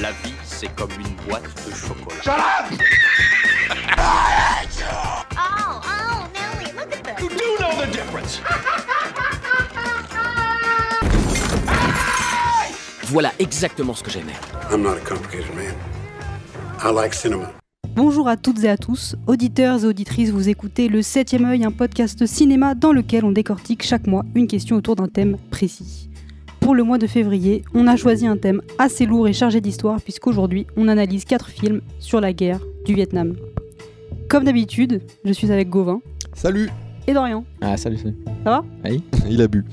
La vie, c'est comme une boîte de chocolat. Shut up! Oh, oh, Nelly, look at this. You do know the difference. Voilà exactement ce que j'aimais. I'm not a complicated man. I like cinema. Bonjour à toutes et à tous, auditeurs et auditrices, vous écoutez Le 7ème œil, un podcast cinéma dans lequel on décortique chaque mois une question autour d'un thème précis. Pour le mois de février, on a choisi un thème assez lourd et chargé d'histoire puisqu'aujourd'hui on analyse 4 films sur la guerre du Vietnam. Comme d'habitude, je suis avec Gauvin Salut et Dorian. Ah salut, salut. Ça va? Oui. Il a bu.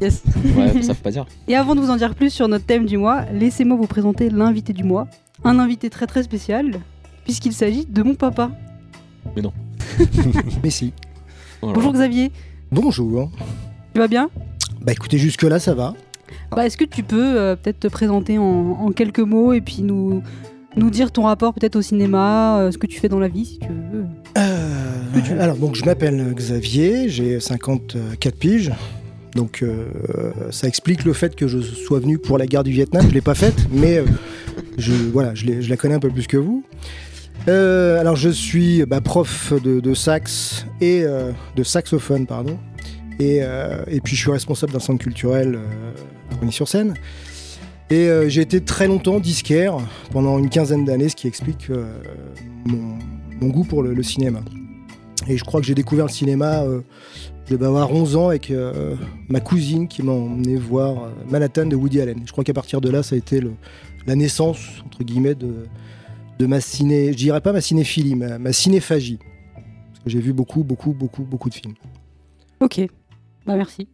Yes. Ouais, ça faut pas dire. Et avant de vous en dire plus sur notre thème du mois, laissez-moi vous présenter l'invité du mois. Un invité très très spécial, puisqu'il s'agit de mon papa. Mais si. Voilà. Bonjour Xavier, Bonjour. tu vas bien? Bah écoutez, jusque-là, ça va. Bah, Est-ce que tu peux euh, peut-être te présenter en, en quelques mots et puis nous, nous dire ton rapport peut-être au cinéma, euh, ce que tu fais dans la vie si tu veux Euh, alors, donc, je m'appelle Xavier, j'ai 54 piges. Donc, ça explique le fait que je sois venu pour la guerre du Vietnam. Je l'ai pas faite, mais je, voilà, je, la connais un peu plus que vous. Alors, je suis bah, prof de, de sax et de saxophone, pardon. Et, et puis, je suis responsable d'un centre culturel à Rony-sur-Seine. Et euh, j'ai été très longtemps disquaire pendant une quinzaine d'années, ce qui explique euh, mon, goût pour le, cinéma. Et je crois que j'ai découvert le cinéma, euh, je devais avoir 11 ans avec euh, ma cousine qui m'a emmené voir Manhattan de Woody Allen. Je crois qu'à partir de là, ça a été la naissance, entre guillemets, de, de ma ciné... Je dirais pas ma cinéphilie, ma, ma cinéphagie. Parce que j'ai vu beaucoup, beaucoup, beaucoup, beaucoup de films. Ok, bah merci.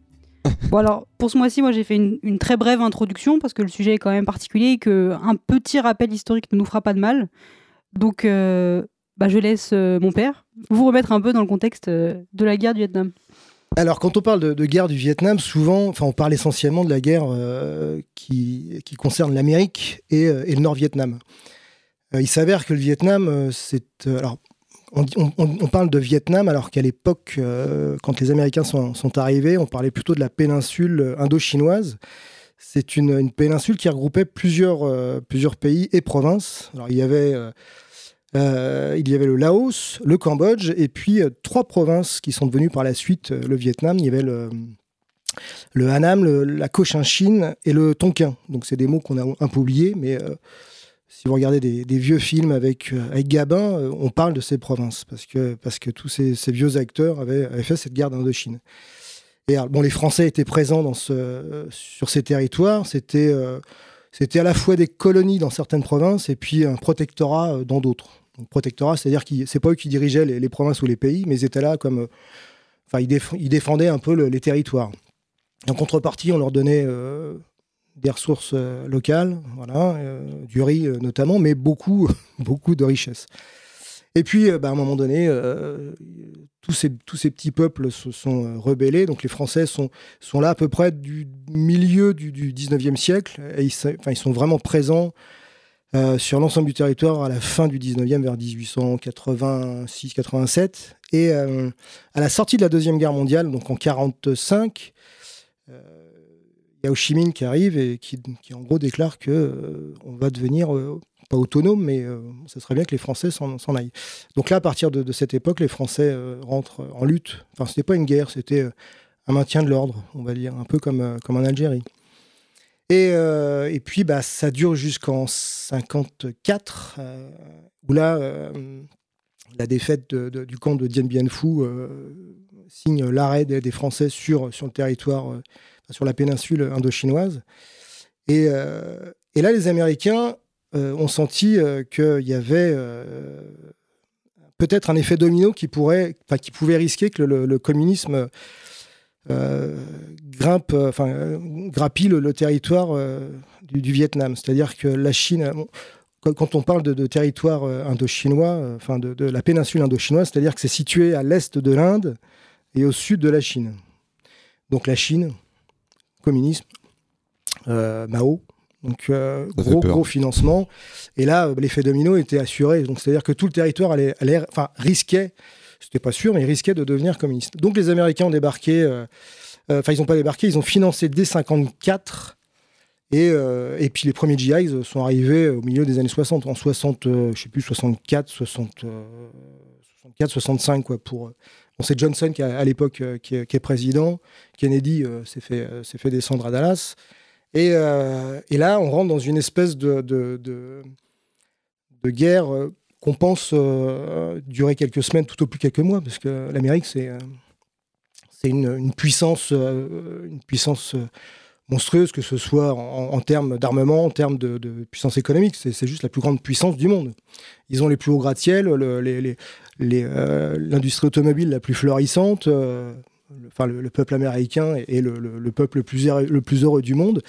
Bon alors, pour ce mois-ci, moi j'ai fait une, très brève introduction parce que le sujet est quand même particulier et qu'un petit rappel historique ne nous fera pas de mal. Donc, euh, bah, je laisse euh, mon père vous remettre un peu dans le contexte euh, de la guerre du Vietnam. Alors, quand on parle de, guerre du Vietnam, souvent, on parle essentiellement de la guerre qui, concerne l'Amérique et, et le Nord-Vietnam. Il s'avère que le Vietnam, c'est. alors, on, parle de Vietnam alors qu'à l'époque, euh, quand les Américains sont, arrivés, on parlait plutôt de la péninsule indo-chinoise. C'est une, péninsule qui regroupait plusieurs, euh, plusieurs pays et provinces. Alors, il y avait. euh, il y avait le Laos, le Cambodge et puis trois provinces qui sont devenues par la suite le Vietnam. Il y avait le, le Hanam, la Cochinchine et le Tonkin. Donc c'est des mots qu'on a un peu oubliés, mais si vous regardez des, vieux films avec, euh, avec Gabin, euh, on parle de ces provinces parce que, parce que tous ces, vieux acteurs avaient, fait cette guerre d'Indochine. Et bon, les Français étaient présents sur ces territoires. C'était euh, à la fois des colonies dans certaines provinces et puis un protectorat euh, dans d'autres. Protectorat, c'est-à-dire que c'est pas eux qui dirigeaient les, provinces ou les pays, mais ils étaient là comme. Enfin, ils, déf- ils défendaient un peu le- les territoires. En contrepartie, on leur donnait des ressources euh, locales, voilà, euh, du riz euh, notamment, mais beaucoup, beaucoup de richesses. Et puis, bah, à un moment donné, tous, ces, petits peuples se sont rebellés. Donc, les Français sont, là à peu près du milieu du, du 19e siècle. Ils, enfin, ils sont vraiment présents sur l'ensemble du territoire à la fin du 19e, vers 1886-87. Et à la sortie de la Deuxième Guerre mondiale, donc en 45, euh, il y a Ho Chi Minh qui arrive et qui, en gros déclare que euh, on va devenir euh, pas autonome, mais euh, ce serait bien que les Français s'en aillent. Donc là, à partir de, cette époque, les Français rentrent en lutte. Enfin, c'était pas une guerre, c'était un maintien de l'ordre, on va dire, un peu comme, comme en Algérie. Et, puis, bah, ça dure jusqu'en 54, euh, où là, la défaite du camp de Dien Bien Phu signe l'arrêt des, des Français sur, sur le territoire, sur la péninsule indo-chinoise. Et, euh, et là, les Américains euh, ont senti euh, qu'il y avait peut-être un effet domino qui, pourrait, qui pouvait risquer que le, communisme grimpe, enfin, grappille le, territoire du, Vietnam. C'est-à-dire que la Chine, quand, on parle de, territoire indo-chinois, enfin de, de la péninsule indo-chinoise, c'est-à-dire que c'est situé à l'est de l'Inde et au sud de la Chine. Donc la Chine, communisme, euh, Mao, donc euh, gros gros financement. Et là, euh, l'effet domino était assuré. Donc c'est-à-dire que tout le territoire allait, allait- enfin risquait, c'était pas sûr, mais il risquait de devenir communiste. Donc les Américains ont débarqué. Enfin, ils n'ont pas débarqué, ils ont financé dès 54 Et, euh, et puis les premiers GIs sont arrivés au milieu des années 60, en 60, euh, je sais plus, 64, 60, euh, 64, 65, quoi. Pour, bon, c'est Johnson qui à l'époque euh, qui, est, président. Kennedy euh, s'est fait, euh, s'est fait descendre à Dallas. Et, là, on rentre dans une espèce de, guerre qu'on pense durer quelques semaines, tout au plus quelques mois, parce que l'Amérique, c'est une, puissance, monstrueuse, que ce soit en, termes d'armement, en termes de, puissance économique. C'est juste la plus grande puissance du monde. Ils ont les plus hauts gratte-ciel, euh, l'industrie automobile la plus florissante. euh, le- le, le peuple américain est, le, le- le peuple le plus, heureux- le plus heureux du monde.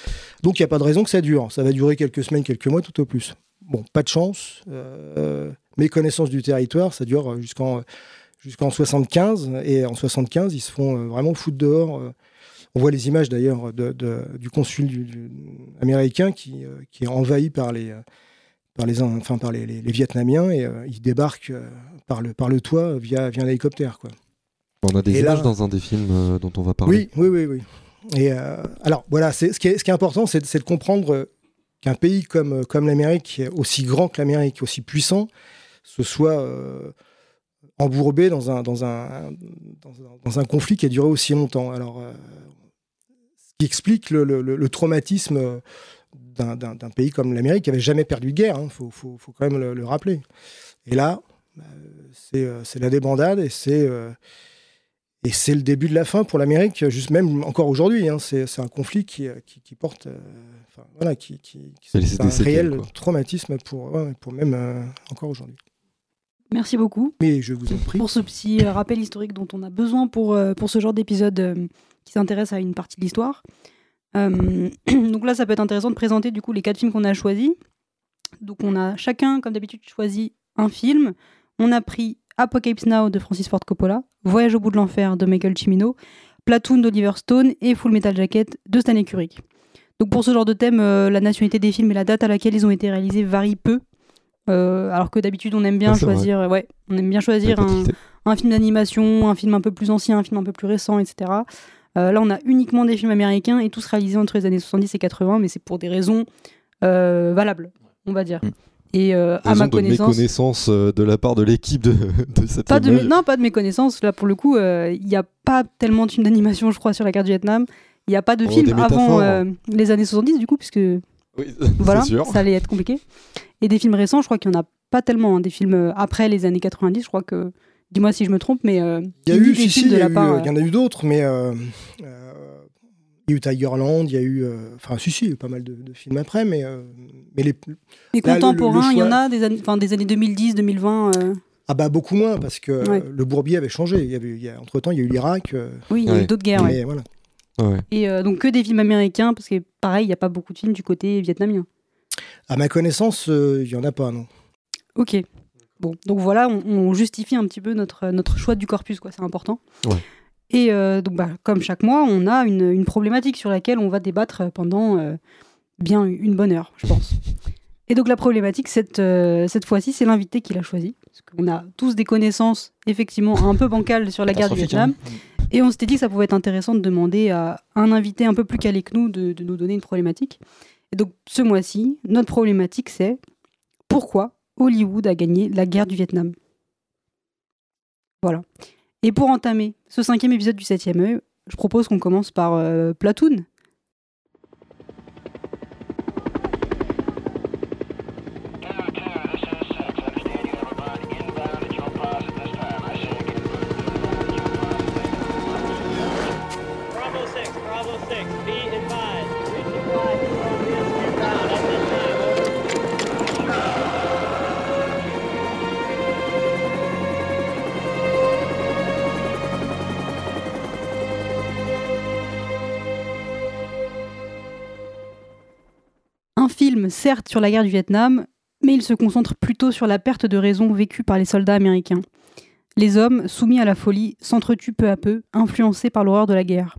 Donc, il n'y a pas de raison que ça dure. Ça va durer quelques semaines, quelques mois, tout au plus. Bon, pas de chance. Euh, méconnaissance du territoire, ça dure jusqu'en jusqu'en 75. Et en 75, ils se font euh, vraiment foutre dehors. On voit les images d'ailleurs de- de- du consul du- du- américain qui, euh, qui est envahi par les, euh, par les, enfin, par les, les- les Vietnamiens et euh, il débarque par, le, par le toit via, via un hélicoptère. Quoi. On a des Et là- images dans un des films dont on va parler. Oui, oui, oui, oui. Et alors voilà, ce qui est, ce qui est important, c'est de- comprendre qu'un pays comme, comme l'Amérique, aussi grand que l'Amérique, aussi puissant, se soit embourbé dans un, dans, un, dans, un, dans un conflit qui a duré aussi longtemps. Alors, euh, ce qui explique le, le- le- le traumatisme euh, d'un- pays comme l'Amérique qui avait jamais perdu de guerre. Il faut, faut- faut quand même le, le rappeler. Et là, c'est euh, c'est la débandade et c'est euh, et c'est le début de la fin pour l'Amérique, juste même encore aujourd'hui. hein. c'est un conflit qui, euh, qui, qui porte, euh, enfin, voilà, qui, qui, qui- un séquelles, réel quoi. traumatisme pour, ouais, pour même euh, encore aujourd'hui. Merci beaucoup Mais je vous en prie. pour ce petit euh, rappel historique dont on a besoin pour, euh, pour ce genre d'épisode euh, qui s'intéresse à une partie de l'histoire. Euh, donc là, ça peut être intéressant de présenter du coup les quatre films qu'on a choisis. Donc on a chacun, comme d'habitude, choisi un film. On a pris Apocalypse Now de Francis Ford Coppola, Voyage au bout de l'enfer de Michael Cimino, Platoon d'Oliver Stone et Full Metal Jacket de Stanley Kubrick. Donc pour ce genre de thème, euh, la nationalité des films et la date à laquelle ils ont été réalisés varient peu. Euh, alors que d'habitude, on aime bien Ah, vrai. choisir, ouais, on aime bien choisir un, film d'animation, un film un peu plus ancien, un film un peu plus récent, etc. Euh, là, on a uniquement des films américains et tous réalisés entre les années 70 et 80, mais c'est pour des raisons euh, valables, on va dire. Mm. Et à ma de connaissance, méconnaissance euh, de la part de l'équipe de, de cette pas de, non, pas de méconnaissance. Là, pour le coup, il n'y a pas tellement de films d'animation, je crois, sur la guerre du Vietnam. Il n'y a pas de Oh, films des avant les années 70, du coup, puisque Oui, voilà, sûr. ça allait être compliqué. Et des films récents, je crois qu'il n'y en a pas tellement. hein. Des films euh, après les années 90, je crois que. Dis-moi si je me trompe, mais. euh, Il y a eu, si, il y, part, euh, en a eu d'autres, mais euh, euh, il y a eu Tigerland, il y a eu, euh, enfin, si, si, il y a eu pas mal de, de films après, mais, euh, mais les, Les Là, contemporains, le il y en a des, années- enfin, des années 2010, 2020. euh, ah bah beaucoup moins parce que Ouais. euh, le bourbier avait changé. Il y avait, il y a, entre temps, il y a eu l'Irak, euh, Oui, il y a eu d'autres guerres. ouais. mais voilà. Ouais. Et euh, donc que des films américains, parce que pareil, il n'y a pas beaucoup de films du côté vietnamien. À ma connaissance, euh, il y en a pas, non. Ok. Bon, donc voilà, on, on justifie un petit peu notre, notre choix du corpus, quoi. C'est important. Ouais. Et euh, donc, bah, comme chaque mois, on a une, une problématique sur laquelle on va débattre pendant euh, bien une bonne heure, je pense. Et donc la problématique, cette, euh, cette fois-ci, c'est l'invité qui l'a choisi. Parce qu'on a tous des connaissances, effectivement, un peu bancales sur la guerre du Vietnam. Et on s'était dit que ça pouvait être intéressant de demander à un invité un peu plus calé que nous de, de nous donner une problématique. Et donc ce mois-ci, notre problématique c'est pourquoi Hollywood a gagné la guerre du Vietnam. Voilà. Et pour entamer ce cinquième épisode du septième œil, je propose qu'on commence par euh, Platoon. Film, certes, sur la guerre du Vietnam, mais il se concentre plutôt sur la perte de raison vécue par les soldats américains. Les hommes, soumis à la folie, s'entretuent peu à peu, influencés par l'horreur de la guerre.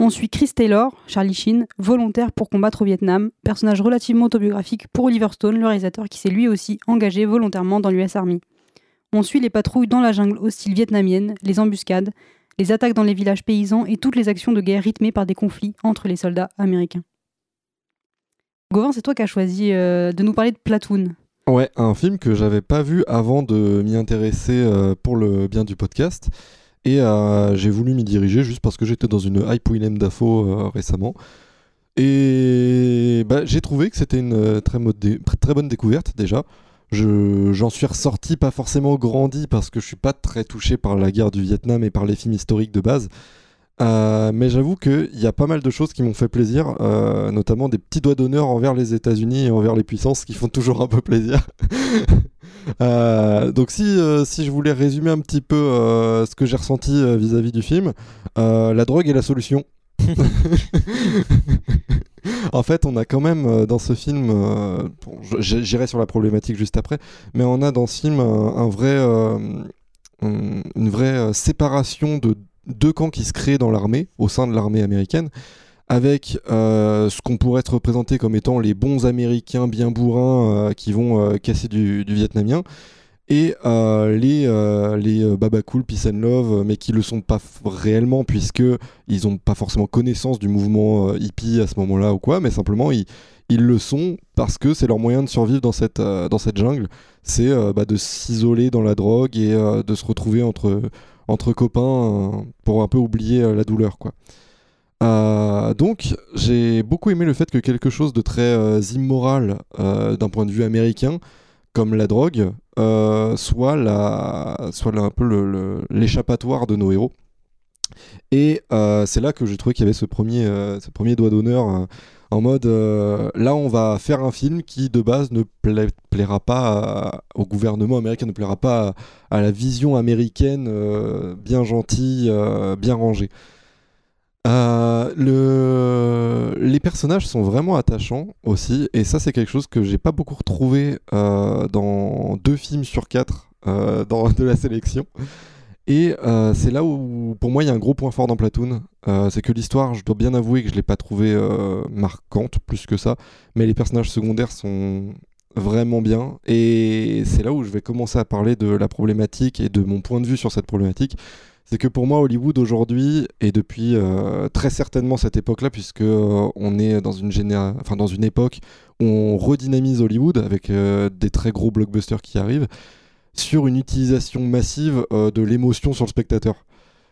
On suit Chris Taylor, Charlie Sheen, volontaire pour combattre au Vietnam, personnage relativement autobiographique pour Oliver Stone, le réalisateur qui s'est lui aussi engagé volontairement dans l'US Army. On suit les patrouilles dans la jungle hostile vietnamienne, les embuscades, les attaques dans les villages paysans et toutes les actions de guerre rythmées par des conflits entre les soldats américains. Gauvin, c'est toi qui as choisi euh, de nous parler de Platoon. Ouais, un film que j'avais pas vu avant de m'y intéresser euh, pour le bien du podcast. Et euh, j'ai voulu m'y diriger juste parce que j'étais dans une hype Willem Dafoe récemment. Et bah, j'ai trouvé que c'était une très, bonne découverte déjà. Je- J'en suis ressorti pas forcément grandi parce que je suis pas très touché par la guerre du Vietnam et par les films historiques de base. Euh, mais j'avoue qu'il y a pas mal de choses qui m'ont fait plaisir, euh, notamment des petits doigts d'honneur envers les États-Unis et envers les puissances qui font toujours un peu plaisir. Euh, donc si, si je voulais résumer un petit peu ce que j'ai ressenti vis-à-vis du film, la drogue est la solution. en fait, on a quand même dans ce film, j'irai sur la problématique juste après, mais on a dans ce film un, vrai, un- une vraie séparation de deux camps qui se créent dans l'armée, au sein de l'armée américaine, avec euh, ce qu'on pourrait être représenté comme étant les bons Américains bien bourrins euh, qui vont euh, casser du, du vietnamien, et les, les Baba Peace and Love, mais qui le sont pas réellement, puisque ils ont pas forcément connaissance du mouvement hippie à ce moment-là ou quoi, mais simplement ils, ils le sont parce que c'est leur moyen de survivre dans cette, dans cette jungle, c'est bah, de s'isoler dans la drogue et de se retrouver entre, entre copains euh, pour un peu oublier euh, la douleur, quoi. Euh, donc j'ai beaucoup aimé le fait que quelque chose de très immoral d'un point de vue américain, comme la drogue, soit, la, soit un peu l'échappatoire de nos héros. Et c'est là que j'ai trouvé qu'il y avait ce premier, doigt d'honneur en mode euh, là on va faire un film qui de base ne pla- plaira pas au gouvernement américain, ne plaira pas à, la vision américaine euh, bien gentille, euh, bien rangée. Le... Les personnages sont vraiment attachants aussi, et ça c'est quelque chose que j'ai pas beaucoup retrouvé dans deux films sur quatre de la sélection. Et euh, c'est là où pour moi il y a un gros point fort dans Platoon, Euh, c'est que l'histoire, je dois bien avouer que je l'ai pas trouvée euh, marquante plus que ça, mais les personnages secondaires sont vraiment bien, et c'est là où je vais commencer à parler de la problématique et de mon point de vue sur cette problématique. C'est que pour moi Hollywood aujourd'hui et depuis très certainement cette époque-là puisque on est dans une enfin dans une époque où on redynamise Hollywood avec des très gros blockbusters qui arrivent sur une utilisation massive euh, de l'émotion sur le spectateur.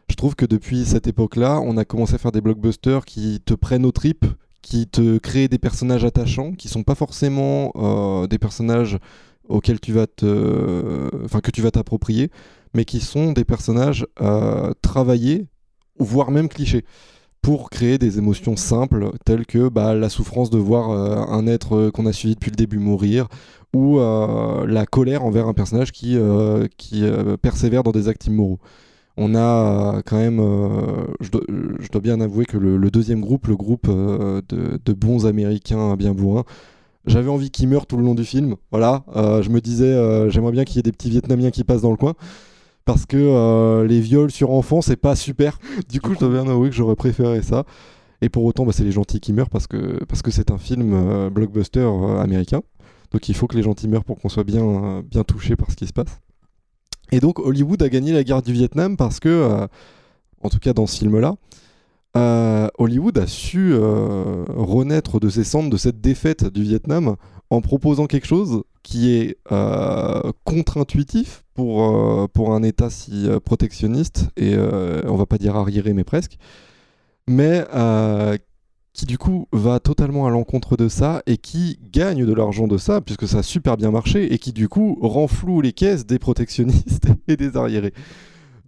Je trouve que depuis cette époque-là, on a commencé à faire des blockbusters qui te prennent aux tripes, qui te créent des personnages attachants, qui sont pas forcément euh, des personnages auxquels tu vas te, t'approprier, mais qui sont des personnages euh, travaillés, voire même clichés, pour créer des émotions simples, telles que bah, la souffrance de voir euh, un être euh, qu'on a suivi depuis le début mourir, ou euh, la colère envers un personnage qui, persévère dans des actes immoraux. On a quand même, je, dois, bien avouer que le, deuxième groupe, le groupe de, bons Américains bien bourrins, j'avais envie qu'ils meurent tout le long du film. Voilà, je me disais, j'aimerais bien qu'il y ait des petits Vietnamiens qui passent dans le coin parce que euh, les viols sur enfants c'est pas super. Du coup, je dois bien avouer que j'aurais préféré ça. Et pour autant, bah, c'est les gentils qui meurent parce que c'est un film euh, blockbuster euh, américain. Donc il faut que les gentils meurent pour qu'on soit bien bien touché par ce qui se passe. Et donc Hollywood a gagné la guerre du Vietnam parce que, en tout cas dans ce film-là, Hollywood a su renaître de ses cendres de cette défaite du Vietnam en proposant quelque chose qui est euh, contre-intuitif pour, euh, pour un État si euh, protectionniste, et on va pas dire arriéré, mais presque, mais qui du coup va totalement à l'encontre de ça et qui gagne de l'argent de ça, puisque ça a super bien marché, et qui du coup renfloue les caisses des protectionnistes et des arriérés.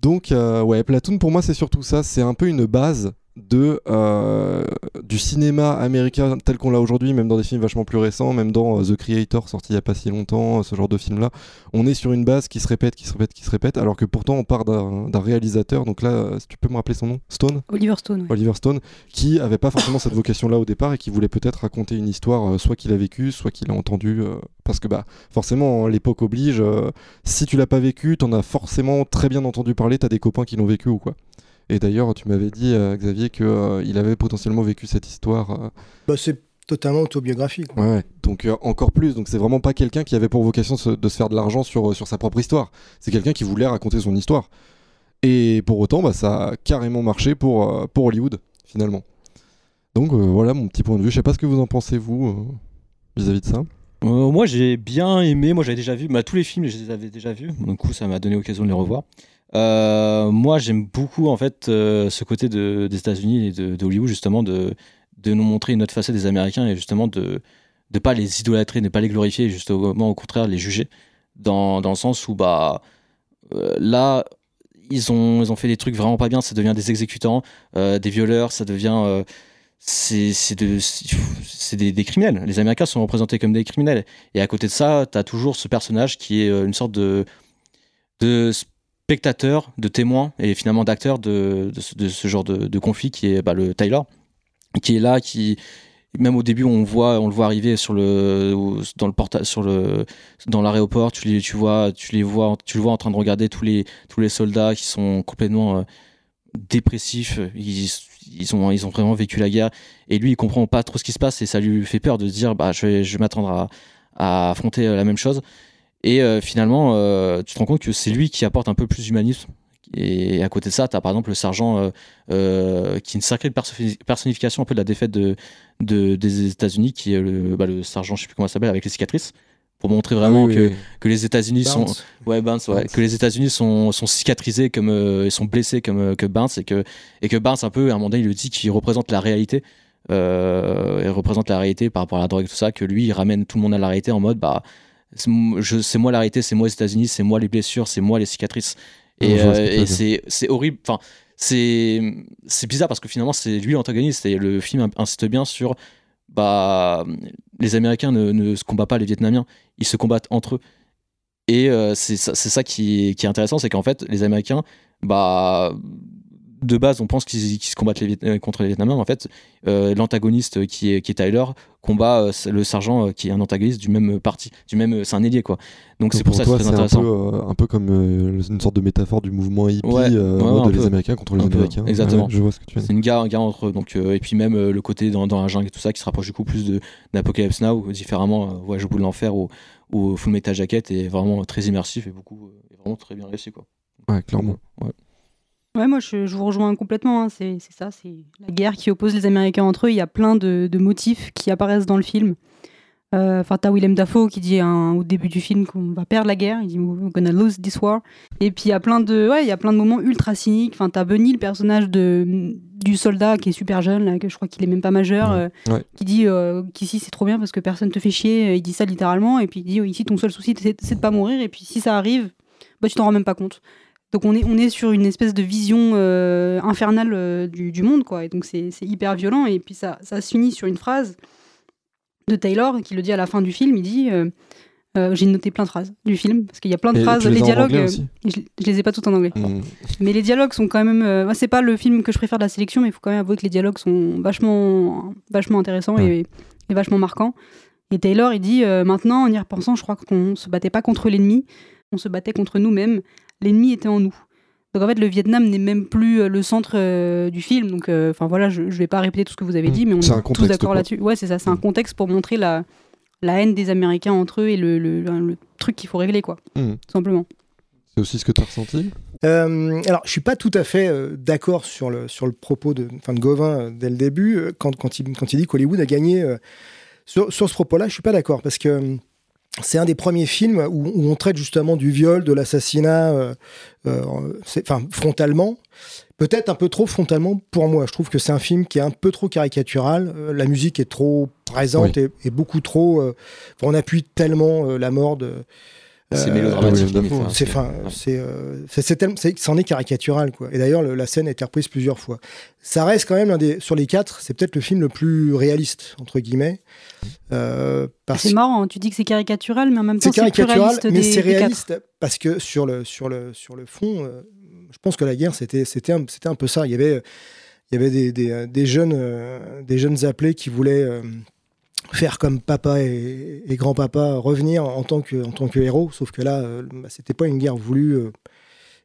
Donc, ouais, Platoon pour moi c'est surtout ça, c'est un peu une base de, euh, du cinéma américain tel qu'on l'a aujourd'hui, même dans des films vachement plus récents, même dans euh, The Creator sorti il y a pas si longtemps, euh, ce genre de film-là, on est sur une base qui se répète, qui se répète, qui se répète, alors que pourtant on part d'un réalisateur, donc là, si tu peux me rappeler son nom, Stone Oliver Stone. ouais. Oliver Stone, qui avait pas forcément cette vocation-là au départ et qui voulait peut-être raconter une histoire, euh, soit qu'il a vécu, soit qu'il a entendu, euh, parce que bah forcément l'époque oblige. si tu l'as pas vécu, t'en as forcément très bien entendu parler, t'as des copains qui l'ont vécu ou quoi. Et d'ailleurs, tu m'avais dit, euh, Xavier, que euh, il avait potentiellement vécu cette histoire. euh, Bah, c'est totalement autobiographique. Ouais, ouais. donc euh, encore plus. Donc c'est vraiment pas quelqu'un qui avait pour vocation de se, de se faire de l'argent sur, euh, sur sa propre histoire. C'est quelqu'un qui voulait raconter son histoire. Et pour autant, bah, ça a carrément marché pour, euh, pour Hollywood, finalement. Donc euh, voilà mon petit point de vue. Je sais pas ce que vous en pensez, vous. euh. vis-à-vis de ça Euh, moi, j'ai bien aimé. Moi, j'avais déjà vu. Bah, tous les films, je les avais déjà vus. Du coup, ça m'a donné l'occasion de les revoir. Euh, moi, j'aime beaucoup en fait euh, ce côté de, des États-Unis et de, Hollywood justement de, de nous montrer une autre facette des Américains et justement de de pas les idolâtrer, ne pas les glorifier, justement au contraire les juger dans, dans le sens où bah euh, là ils ont ils ont fait des trucs vraiment pas bien. Ça devient des exécutants, des violeurs, ça devient euh, c'est de- des, des criminels. Les Américains sont représentés comme des criminels. Et à côté de ça, tu as toujours ce personnage qui est une sorte de, de spectateur, de témoin et finalement d'acteur de, ce- genre de, conflit qui est bah, le Tyler, qui est là, qui même au début on voit on le voit arriver sur le dans le sur le dans l'aéroport tu les tu vois tu les vois tu le vois en train de regarder tous les tous les soldats qui sont complètement euh, dépressifs. Ils, ils ont ils ont vraiment vécu la guerre. Et lui il comprend pas trop ce qui se passe et ça lui fait peur de se dire bah je vais je m'attendre à, à affronter euh, la même chose et euh, finalement euh, tu te rends compte que c'est lui qui apporte un peu plus d'humanisme et à côté de ça, tu as par exemple le sergent euh, euh, qui est une sacrée perso- personnification un peu de la défaite de, de- des États-Unis, qui est le, bah, le sergent, je sais plus comment il s'appelle, avec les cicatrices, pour montrer vraiment Ah oui, que, oui. que les États-Unis sont, ouais, ouais, que les États-Unis sont, sont cicatrisés comme euh, sont blessés comme que Barnes et que et que Barnes un peu à un moment donné il le dit qu'il représente la réalité. Il représente la réalité par rapport à la drogue et tout ça que lui il ramène tout le monde à la réalité en mode bah c'est moi la réalité c'est moi les États-Unis c'est moi les blessures c'est moi les cicatrices. Et, euh, et c'est horrible enfin c'est bizarre parce que finalement c'est lui l'antagoniste et le film insiste bien sur bah les Américains ne, ne se combattent pas les Vietnamiens ils se combattent entre eux. Et euh, c'est ça, ça qui, qui est intéressant c'est qu'en fait les Américains bah de base on pense qu'ils se combattent les Viet- euh, contre les Vietnamiens mais en fait euh, l'antagoniste qui est, qui est Tyler combat euh, le sergent qui est un antagoniste du même parti du même c'est un ailier quoi donc c'est pour ça que toi, c'est un intéressant peu, euh, un peu comme euh, une sorte de métaphore du mouvement hippie, Ouais, euh, les. Américains contre les Américains. exactement. Je vois ce que tu. C'est une guerre, guerre entre eux. Donc, et puis même le côté dans, dans la jungle et tout ça qui se rapproche du coup plus de d'Apocalypse Now, différemment, Voyage au bout de l'enfer ou, ou Full Metal Jacket est vraiment très immersif et beaucoup, est vraiment très bien réussi quoi. Ouais, clairement. Ouais. Ouais, moi je, je vous rejoins complètement. hein. C'est ça, c'est la guerre qui oppose les Américains entre eux. Il y a plein de, de motifs qui apparaissent dans le film. Euh, Enfin, t'as Willem Dafoe qui dit hein, au début du film qu'on va perdre la guerre. Il dit We're gonna lose this war. Et puis il y a plein de, ouais, il y a plein de moments ultra cyniques. Enfin, t'as Bunny, le personnage de du soldat qui est super jeune, là, que je crois qu'il est même pas majeur, Ouais. euh, Ouais. qui dit euh, qu'ici c'est trop bien parce que personne te fait chier. Il dit ça littéralement. Et puis il dit oh, ici ton seul souci c'est c'est de pas mourir. Et puis si ça arrive, bah tu t'en rends même pas compte. Donc on est, on est sur une espèce de vision euh, infernale euh, du, du monde, quoi. Et donc c'est hyper violent. Et puis ça, ça se finit sur une phrase de Taylor qui le dit à la fin du film. Il dit euh, J'ai noté plein de phrases du film, parce qu'il y a plein de Et phrases. les dialogues, je, je les ai pas toutes en anglais. Mm. Mais les dialogues sont quand même. moi, c'est pas le film que je préfère de la sélection, mais il faut quand même avouer que les dialogues sont vachement, vachement intéressants et, et vachement marquants. Et Taylor, il dit maintenant, en y repensant, je crois qu'on se battait pas contre l'ennemi, on se battait contre nous-mêmes. L'ennemi était en nous. Donc en fait, le Vietnam n'est même plus euh, le centre euh, du film. Donc, euh, enfin voilà, je, je vais pas répéter tout ce que vous avez Mm. dit, mais on est tous d'accord là-dessus. Ouais, c'est ça, c'est un Mm. contexte pour montrer la, la haine des Américains entre eux et le, le- le- le truc qu'il faut régler, quoi, Mm. tout simplement. C'est aussi ce que tu as ressenti? Euh, alors, je suis pas tout à fait euh, d'accord sur le, sur le propos de, enfin, de Gauvin euh, dès le début, euh, quand, quand, il, quand il dit qu'Hollywood a gagné. euh, sur, sur ce propos-là, je suis pas d'accord, parce que euh, c'est un des premiers films où, où on traite justement du viol, de l'assassinat, euh, euh, c'est- enfin, frontalement. Peut-être un peu trop frontalement pour moi. Je trouve que c'est un film qui est un peu trop caricatural. Euh, la musique est trop présente et, et beaucoup trop. euh, on appuie tellement euh, la mort de. C'est euh, mélodramatique. Hein, c'est ouais. c'est c'est c'est tellement- c'est- c'en est caricatural quoi. Et d'ailleurs le- la scène a été reprise plusieurs fois. Ça reste quand même l'un des sur les quatre, c'est peut-être le film le plus réaliste entre guillemets. Euh, C'est marrant, tu dis que c'est caricatural, mais en même temps, c'est le plus caricatural, réaliste mais c'est réaliste parce que sur le sur le sur le fond, euh, je pense que la guerre c'était c'était un, c'était un peu ça. Il y avait il y avait des, des, des jeunes euh, des jeunes appelés qui voulaient euh, faire comme papa et, grand-papa revenir en tant que en tant que héros. Sauf que là, euh, bah, c'était pas une guerre voulue. euh.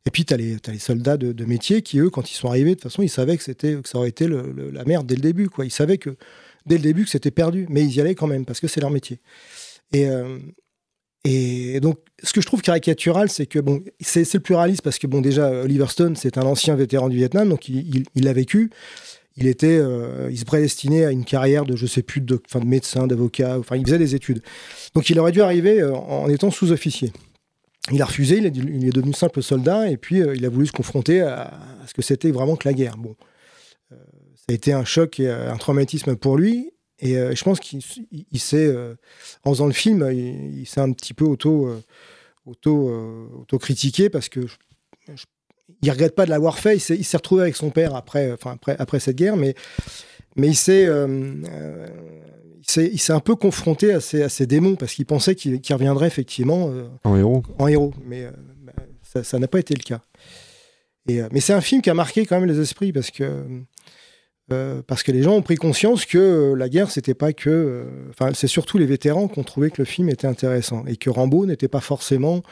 Et puis, tu as, les soldats de, métier qui, eux, quand ils sont arrivés, de toute façon, ils savaient que, que ça aurait été la merde dès le début. Quoi. Ils savaient que dès le début que c'était perdu, mais ils y allaient quand même parce que c'est leur métier. Et, euh, et donc, ce que je trouve caricatural, c'est que bon, c'est, le plus parce que bon, déjà, Oliver Stone, c'est un ancien vétéran du Vietnam, donc il l'a vécu. Il était, euh, il se prédestinait à une carrière de, je sais plus, de, médecin, d'avocat. Enfin, il faisait des études. Donc, il aurait dû arriver euh, en étant sous-officier. Il a refusé, il est, devenu simple soldat, et puis euh, il a voulu se confronter à, ce que c'était vraiment que la guerre. Bon, ça a été un choc et un traumatisme pour lui, et je pense qu'il il- il s'est, en faisant le film, il, s'est un petit peu auto, auto, euh, auto-critiqué parce que je- il regrette pas de l'avoir fait. Il s'est, retrouvé avec son père après, enfin après, après cette guerre, mais, mais il s'est, euh, euh, il s'est, un peu confronté à ses, à ses démons parce qu'il pensait qu'il, reviendrait effectivement euh, En héros. en héros, mais euh, bah, ça, n'a pas été le cas. Et, mais c'est un film qui a marqué quand même les esprits parce que parce que les gens ont pris conscience que la guerre c'était pas que, enfin c'est surtout les vétérans qui ont trouvé que le film était intéressant et que Rambo n'était pas forcément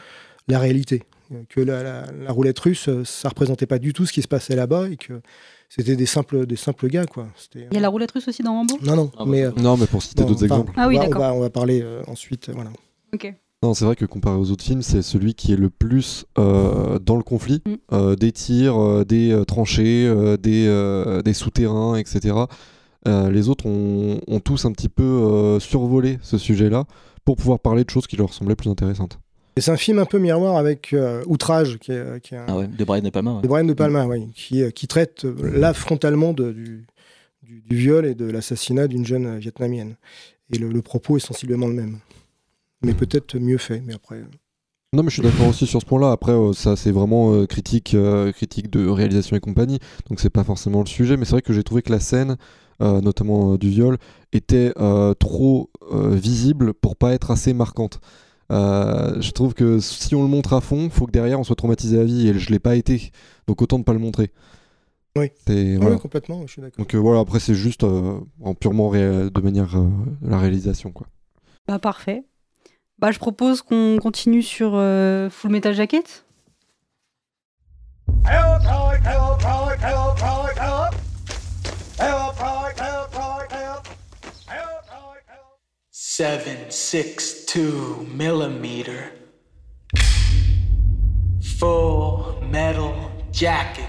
la réalité, que la, la- la roulette russe euh, ça représentait pas du tout ce qui se passait là-bas et que c'était des simples des simples gars quoi. Il y a la roulette russe aussi dans Rambo Non non, Ah bah, mais euh, Non, mais pour citer d'autres exemples. Ah oui, on va- on d'accord. va, on va parler euh, ensuite, voilà. Ok. Non, c'est vrai que comparé aux autres films, c'est celui qui est le plus euh, dans le conflit. Mm. Euh, des tirs, euh, des euh, tranchées, euh, des, euh, des souterrains, etc. Euh, les autres ont, ont tous un petit peu euh, survolé ce sujet-là pour pouvoir parler de choses qui leur semblaient plus intéressantes. Et c'est un film un peu miroir avec euh, Outrage, qui est, qui est un, Ah ouais, de Brian De Palma. ouais. de Brian De Palma, oui, qui, euh, qui traite euh, là frontalement de- du, du, du viol et de l'assassinat d'une jeune vietnamienne. Et le, le propos est sensiblement le même. Mais peut-être mieux fait, mais après... Non, mais je suis d'accord aussi sur ce point-là. Après, euh, ça, c'est vraiment euh, critique, euh, critique de réalisation et compagnie. Donc, c'est pas forcément le sujet. Mais c'est vrai que j'ai trouvé que la scène, euh, notamment euh, du viol, était euh, trop euh, visible pour pas être assez marquante. Euh, je trouve que si on le montre à fond, faut que derrière on soit traumatisé à vie. Et je l'ai pas été. Donc, autant ne pas le montrer. Oui. Voilà. complètement, je suis d'accord. Donc, euh, voilà, après, c'est juste euh, en purement de manière euh, la réalisation. Quoi. Bah parfait. Bah je propose qu'on continue sur euh, Full Metal Jacket. Seven six two millimeter. Full metal jacket.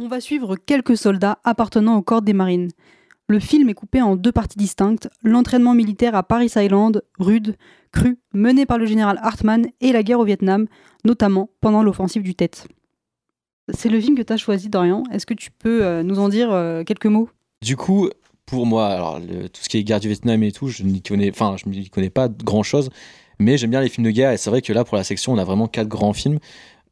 On va suivre quelques soldats appartenant au corps des marines. Le film est coupé en deux parties distinctes, l'entraînement militaire à Paris Island, rude, cru, mené par le général Hartmann et la guerre au Vietnam, notamment pendant l'offensive du Tet. C'est le film que tu as choisi, Dorian. Est-ce que tu peux euh, nous en dire euh, quelques mots? Du coup, pour moi, alors tout ce qui est guerre du Vietnam et tout, je n'y connais, connais pas grand chose, mais j'aime bien les films de guerre et c'est vrai que là, pour la section, on a vraiment quatre grands films.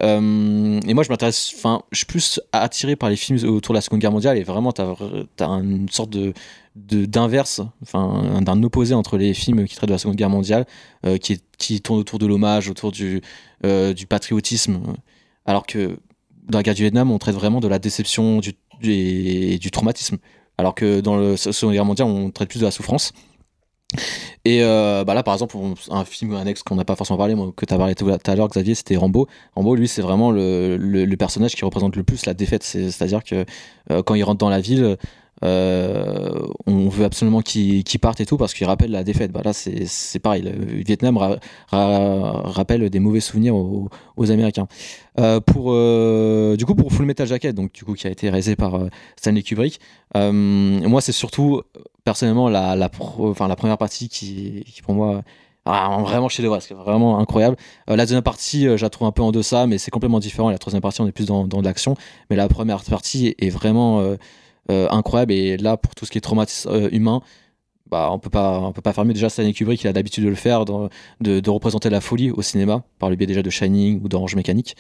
Euh, et moi, je m'intéresse, enfin, je suis plus attiré par les films autour de la Seconde Guerre mondiale et vraiment, t'as as une sorte de d'inverse, enfin, d'un opposé entre les films qui traitent de la Seconde Guerre mondiale, qui, qui tournent autour de l'hommage, autour du patriotisme, alors que dans la guerre du Vietnam, on traite vraiment de la déception et du traumatisme. Alors que dans le Seconde Guerre mondiale, on traite plus de la souffrance. Et euh, bah là, par exemple, un film annexe qu'on n'a pas forcément parlé, que tu as parlé tout à l'heure, Xavier, c'était Rambo. Rambo, lui, c'est vraiment le, personnage qui représente le plus la défaite. C'est- C'est-à-dire que euh, quand il rentre dans la ville, euh, on veut absolument qu'il qu'il parte et tout parce qu'il rappelle la défaite. Bah là, c'est pareil. Le Vietnam ra- ra- rappelle des mauvais souvenirs aux, Américains. Euh, pour, euh, du coup, pour Full Metal Jacket, donc, du coup, qui a été réalisé par Stanley Kubrick, moi, c'est surtout personnellement la, première partie qui, pour moi ah, vraiment chez c'est vraiment incroyable. La deuxième partie, euh, je la trouve un peu en deçà, mais c'est complètement différent. La troisième partie, on est plus dans, dans l'action, mais la première partie est vraiment incroyable. Et là, pour tout ce qui est traumatisme euh, humain, bah, on peut pas, peut pas faire mieux. Déjà, Stanley Kubrick, il a l'habitude de le faire, de, de représenter la folie au cinéma, par le biais déjà de Shining ou d'Orange Mécanique.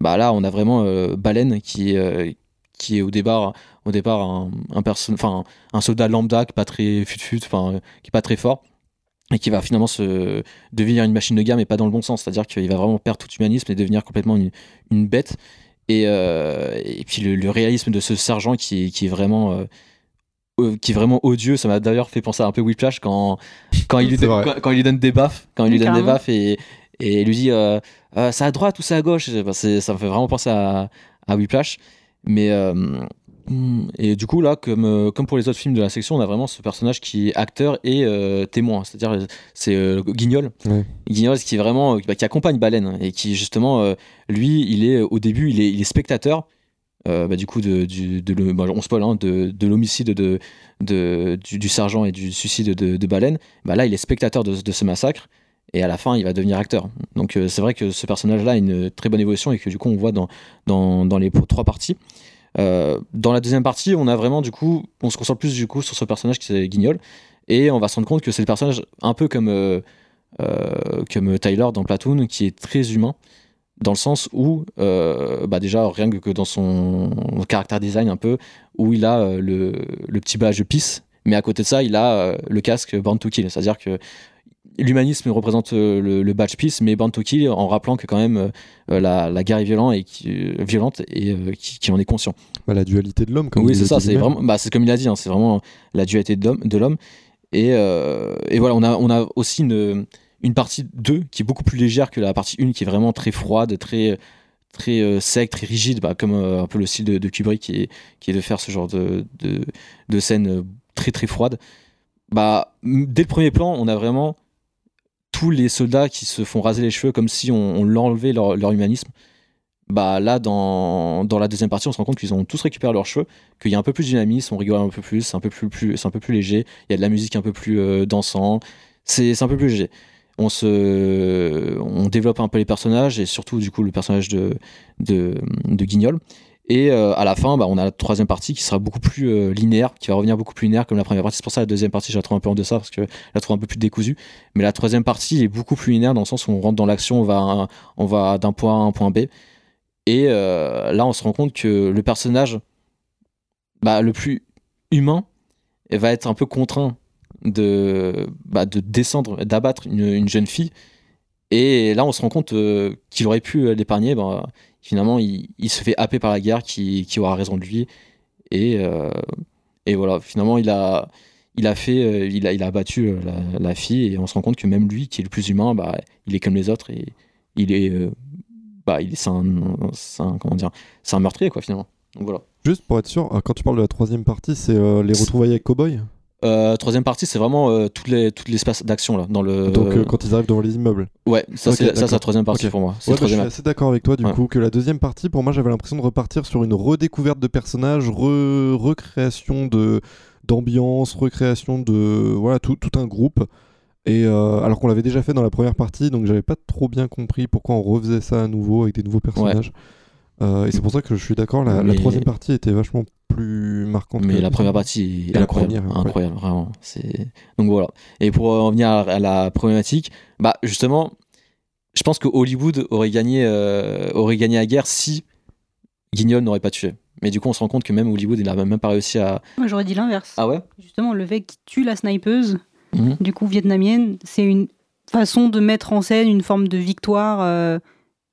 Bah là, on a vraiment euh, Baleine qui, euh, qui est au départ, au départ un, un, un soldat lambda qui pas enfin, qui est pas très fort et qui va finalement se devenir une machine de guerre mais pas dans le bon sens c'est à dire qu'il va vraiment perdre tout humanisme et devenir complètement une, une bête et, euh, et puis le, le réalisme de ce sergent qui, est- qui est vraiment euh, qui est vraiment odieux ça m'a d'ailleurs fait penser à un peu Whiplash quand quand il lui, donne, quand, quand il lui donne des baffes quand il lui donne des baffes et, et il lui dit euh, Euh, c'est à droite ou c'est à gauche? Bah, ça me fait vraiment penser à, à Whiplash. Mais euh, Et du coup, là, comme, euh, comme pour les autres films de la section, on a vraiment ce personnage qui est acteur et euh, témoin. C'est-à-dire, c'est euh, Guignol. Ouais. Guignol, qui est vraiment, euh, bah, qui accompagne Baleine et qui, justement, euh, lui, il est, au début, il est, il est spectateur. bah, du coup, de, du, de le- bah, on spoil, hein, de, de l'homicide de, de, du, du sergent et du suicide de, de Baleine. Bah, là, il est spectateur de, ce massacre. Et à la fin, il va devenir acteur. Donc, c'est vrai que ce personnage-là a une très bonne évolution et que du coup, on voit dans, dans, dans les trois parties. Euh, dans la deuxième partie, on a vraiment du coup, on se concentre plus du coup sur ce personnage qui est Guignol, et on va se rendre compte que c'est le personnage un peu comme euh, euh, comme Tyler dans Platoon, qui est très humain, dans le sens où, bah déjà rien que dans son caractère design un peu, où il a euh, le, le petit badge Peace, mais à côté de ça, il a le casque Born to Kill, c'est-à-dire que l'humanisme représente euh, le, le badge Peace, mais Born to Kill en rappelant que quand même euh, euh, la, la guerre est violente et qui, violente et qui, qui en est conscient. Bah, la dualité de l'homme, comme Oui, c'est ça, c'est vraiment, bah, c'est comme il a dit, hein, c'est vraiment la dualité de l'homme. Et, et voilà, on a, on a aussi une, une partie 2 qui est beaucoup plus légère que la partie 1 qui est vraiment très froide, très, très euh, sec, très rigide, bah, comme euh, un peu le style de, de Kubrick qui est, qui est de faire ce genre de, de, de scène euh, très très froide. Bah, dès le premier plan, on a vraiment tous les soldats qui se font raser les cheveux comme si on, on leur enlevait leur, humanisme. Bah là, dans, dans la deuxième partie, on se rend compte qu'ils ont tous récupéré leurs cheveux, qu'il y a un peu plus de on rigole un peu plus, c'est un peu plus, un peu plus léger, il y a de la musique un peu plus euh, dansant, c'est un peu plus léger. On, se, on développe un peu les personnages et surtout du coup le personnage de, de Guignol. Et euh, à la fin, bah, on a la troisième partie qui sera beaucoup plus euh, linéaire, qui va revenir beaucoup plus linéaire comme la première partie. C'est pour ça la deuxième partie, je la trouve un peu en deçà parce que je la trouve un peu plus décousue. Mais la troisième partie est beaucoup plus linéaire dans le sens où on rentre dans l'action, on va, d'un point A à un point B. Et euh, là, on se rend compte que le personnage bah, le plus humain va être un peu contraint de, bah, de descendre, d'abattre une, une jeune fille. Et là, on se rend compte qu'il aurait pu l'épargner. Finalement, il, il se fait happer par la guerre qui, qui aura raison de lui. Et, euh, et voilà, finalement, il a, il a fait, euh, il a, il a abattu euh, la, la fille. Et on se rend compte que même lui, qui est le plus humain, bah, il est comme les autres. Et il est, bah, il est, c'est un, comment dire, c'est un meurtrier, quoi, finalement. Donc voilà. Juste pour être sûr, quand tu parles de la troisième partie, c'est euh, les retrouvailles avec Cowboy? Euh, troisième partie, c'est vraiment euh, les toutes l'espace d'action là dans le. Donc euh, quand ils arrivent devant les immeubles. Ouais, ça Ok, c'est la troisième partie pour moi. Ouais, bah, je suis assez d'accord avec toi du Ouais. coup que la deuxième partie, pour moi, j'avais l'impression de repartir sur une redécouverte de personnages, re- recréation de d'ambiance, recréation de voilà tout, tout un groupe. Et euh, alors qu'on l'avait déjà fait dans la première partie, donc j'avais pas trop bien compris pourquoi on refaisait ça à nouveau avec des nouveaux personnages. Euh, et c'est pour ça que je suis d'accord, la, troisième partie était vachement plus marquante. Mais que la première partie est la incroyable, ouais. incroyable, vraiment. C'est donc voilà. Et pour en revenir à, la problématique, bah justement, je pense que Hollywood aurait gagné euh, aurait gagné la guerre si Guignol n'aurait pas tué. Mais du coup, on se rend compte que même Hollywood, il n'a même pas réussi à. Moi, j'aurais dit l'inverse. Ah ouais? Justement, le fait qu'il tue la snipeuse, Mhm. du coup vietnamienne, c'est une façon de mettre en scène une forme de victoire euh,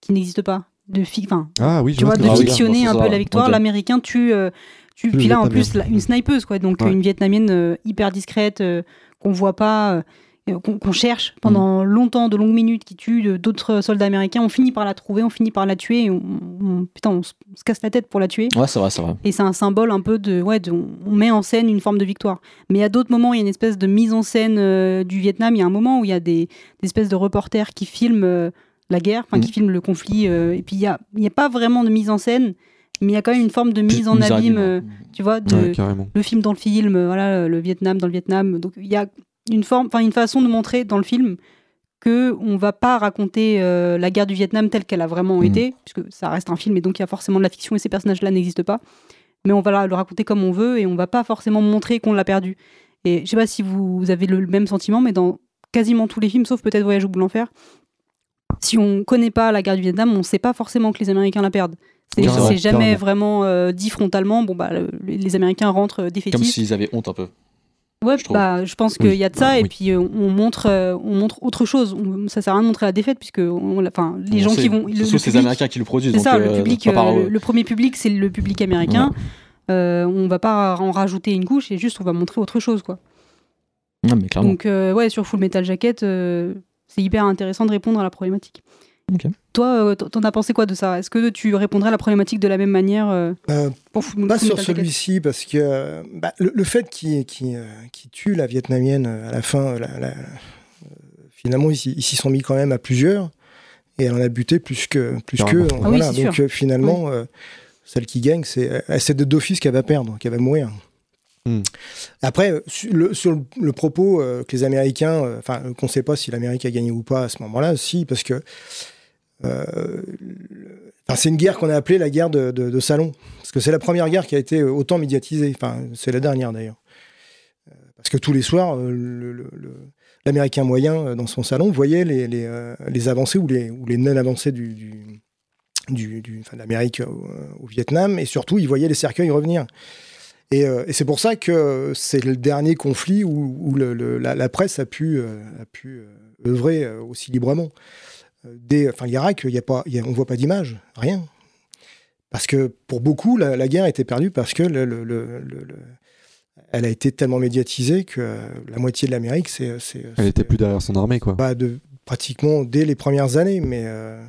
qui n'existe pas. De fi- Ah oui, tu vois, de fictionner c'est un peu la victoire. L'américain tue, euh, Tue puis là en plus la- une snipeuse quoi, donc Ouais. une vietnamienne euh, hyper discrète euh, qu'on voit pas, euh, qu'on cherche pendant longtemps, de longues minutes, qui tue d'autres soldats américains. On finit par la trouver, on finit par la tuer. et on, on- putain, on se, on se casse la tête pour la tuer. Ouais, c'est vrai, c'est vrai. Et c'est un symbole un peu de, ouais, de- on met en scène une forme de victoire. Mais à d'autres moments, il y a une espèce de mise en scène euh, du Vietnam. Il y a un moment où il y a des, des espèces de reporters qui filment euh, la guerre, enfin qui Mhm. filment le conflit. euh, et puis il y a, y a pas vraiment de mise en scène, mais il y a quand même une forme de mise en abîme. euh, tu vois, de, Ouais, le film dans le film, euh, voilà, le Vietnam dans le Vietnam. Donc il y a une forme, enfin une façon de montrer dans le film que on va pas raconter euh, la guerre du Vietnam telle qu'elle a vraiment Mhm. été, puisque ça reste un film et donc il y a forcément de la fiction et ces personnages-là n'existent pas. Mais on va la- le raconter comme on veut et on va pas forcément montrer qu'on l'a perdu. Et je sais pas si vous, vous avez le, le même sentiment, mais dans quasiment tous les films, sauf peut-être Voyage au bout de l'enfer, si on connaît pas la guerre du Vietnam, on sait pas forcément que les Américains la perdent. C'est Oui, c'est jamais carrément. vraiment euh, dit frontalement. Bon bah le- les Américains rentrent euh, Comme défaitistes. s'ils avaient honte un peu. Ouais, je bah, je pense qu'il Oui, y a de ça, bah, et oui. puis euh, on, montre, euh, on montre autre chose. On- ça sert à rien de montrer la défaite, puisque on, l'a- enfin, les On gens sait. qui vont. Ce sont ces public- Américains qui le produisent. C'est ça, euh, le public, le, le premier public, c'est le public américain. Euh, on va pas en rajouter une couche, et juste on va montrer autre chose, quoi. Non, mais clairement. Donc, euh, ouais, sur Full Metal Jacket, euh, c'est hyper intéressant de répondre à la problématique. Toi, euh, t'en as pensé quoi de ça? Est-ce que tu répondrais à la problématique de la même manière euh, Euh, pour Pas sur celui-ci, parce que bah, le, le fait euh, qu'il tue la vietnamienne à la fin, la- la- euh, finalement, ils, s'y- ils s'y sont mis quand même à plusieurs, et elle en a buté plus que plus que. Ah oui, voilà. Donc sûr. finalement, euh, celle qui gagne, c'est c'est de d'office qu'elle va perdre, qu'elle va mourir. Hmm. Après, sur le, sur le, le propos euh, que les Américains, enfin, euh, qu'on ne sait pas si l'Amérique a gagné ou pas à ce moment-là, si, parce que euh, enfin, c'est une guerre qu'on a appelée la guerre de, salon, parce que c'est la première guerre qui a été euh, autant médiatisée. Enfin, c'est la dernière d'ailleurs, Euh, parce que tous les soirs, euh, l'Américain moyen euh, dans son salon voyait les, euh, avancées ou les, ou du- enfin, de l'Amérique au, Vietnam, et surtout, il voyait les cercueils revenir. Et, euh, c'est pour ça que c'est le dernier conflit où, la, presse a pu, euh, euh, œuvrer euh, aussi librement. Euh, Dès, enfin, l'Irak, il y a pas, il y a- on voit pas d'image, rien. Parce que pour beaucoup, la, la guerre a été perdue parce que le, le- le- le- le- elle a été tellement médiatisée que euh, la moitié de l'Amérique, c'est, c'est, Elle était plus derrière son armée, quoi. bah, de, pratiquement dès les premières années, mais euh,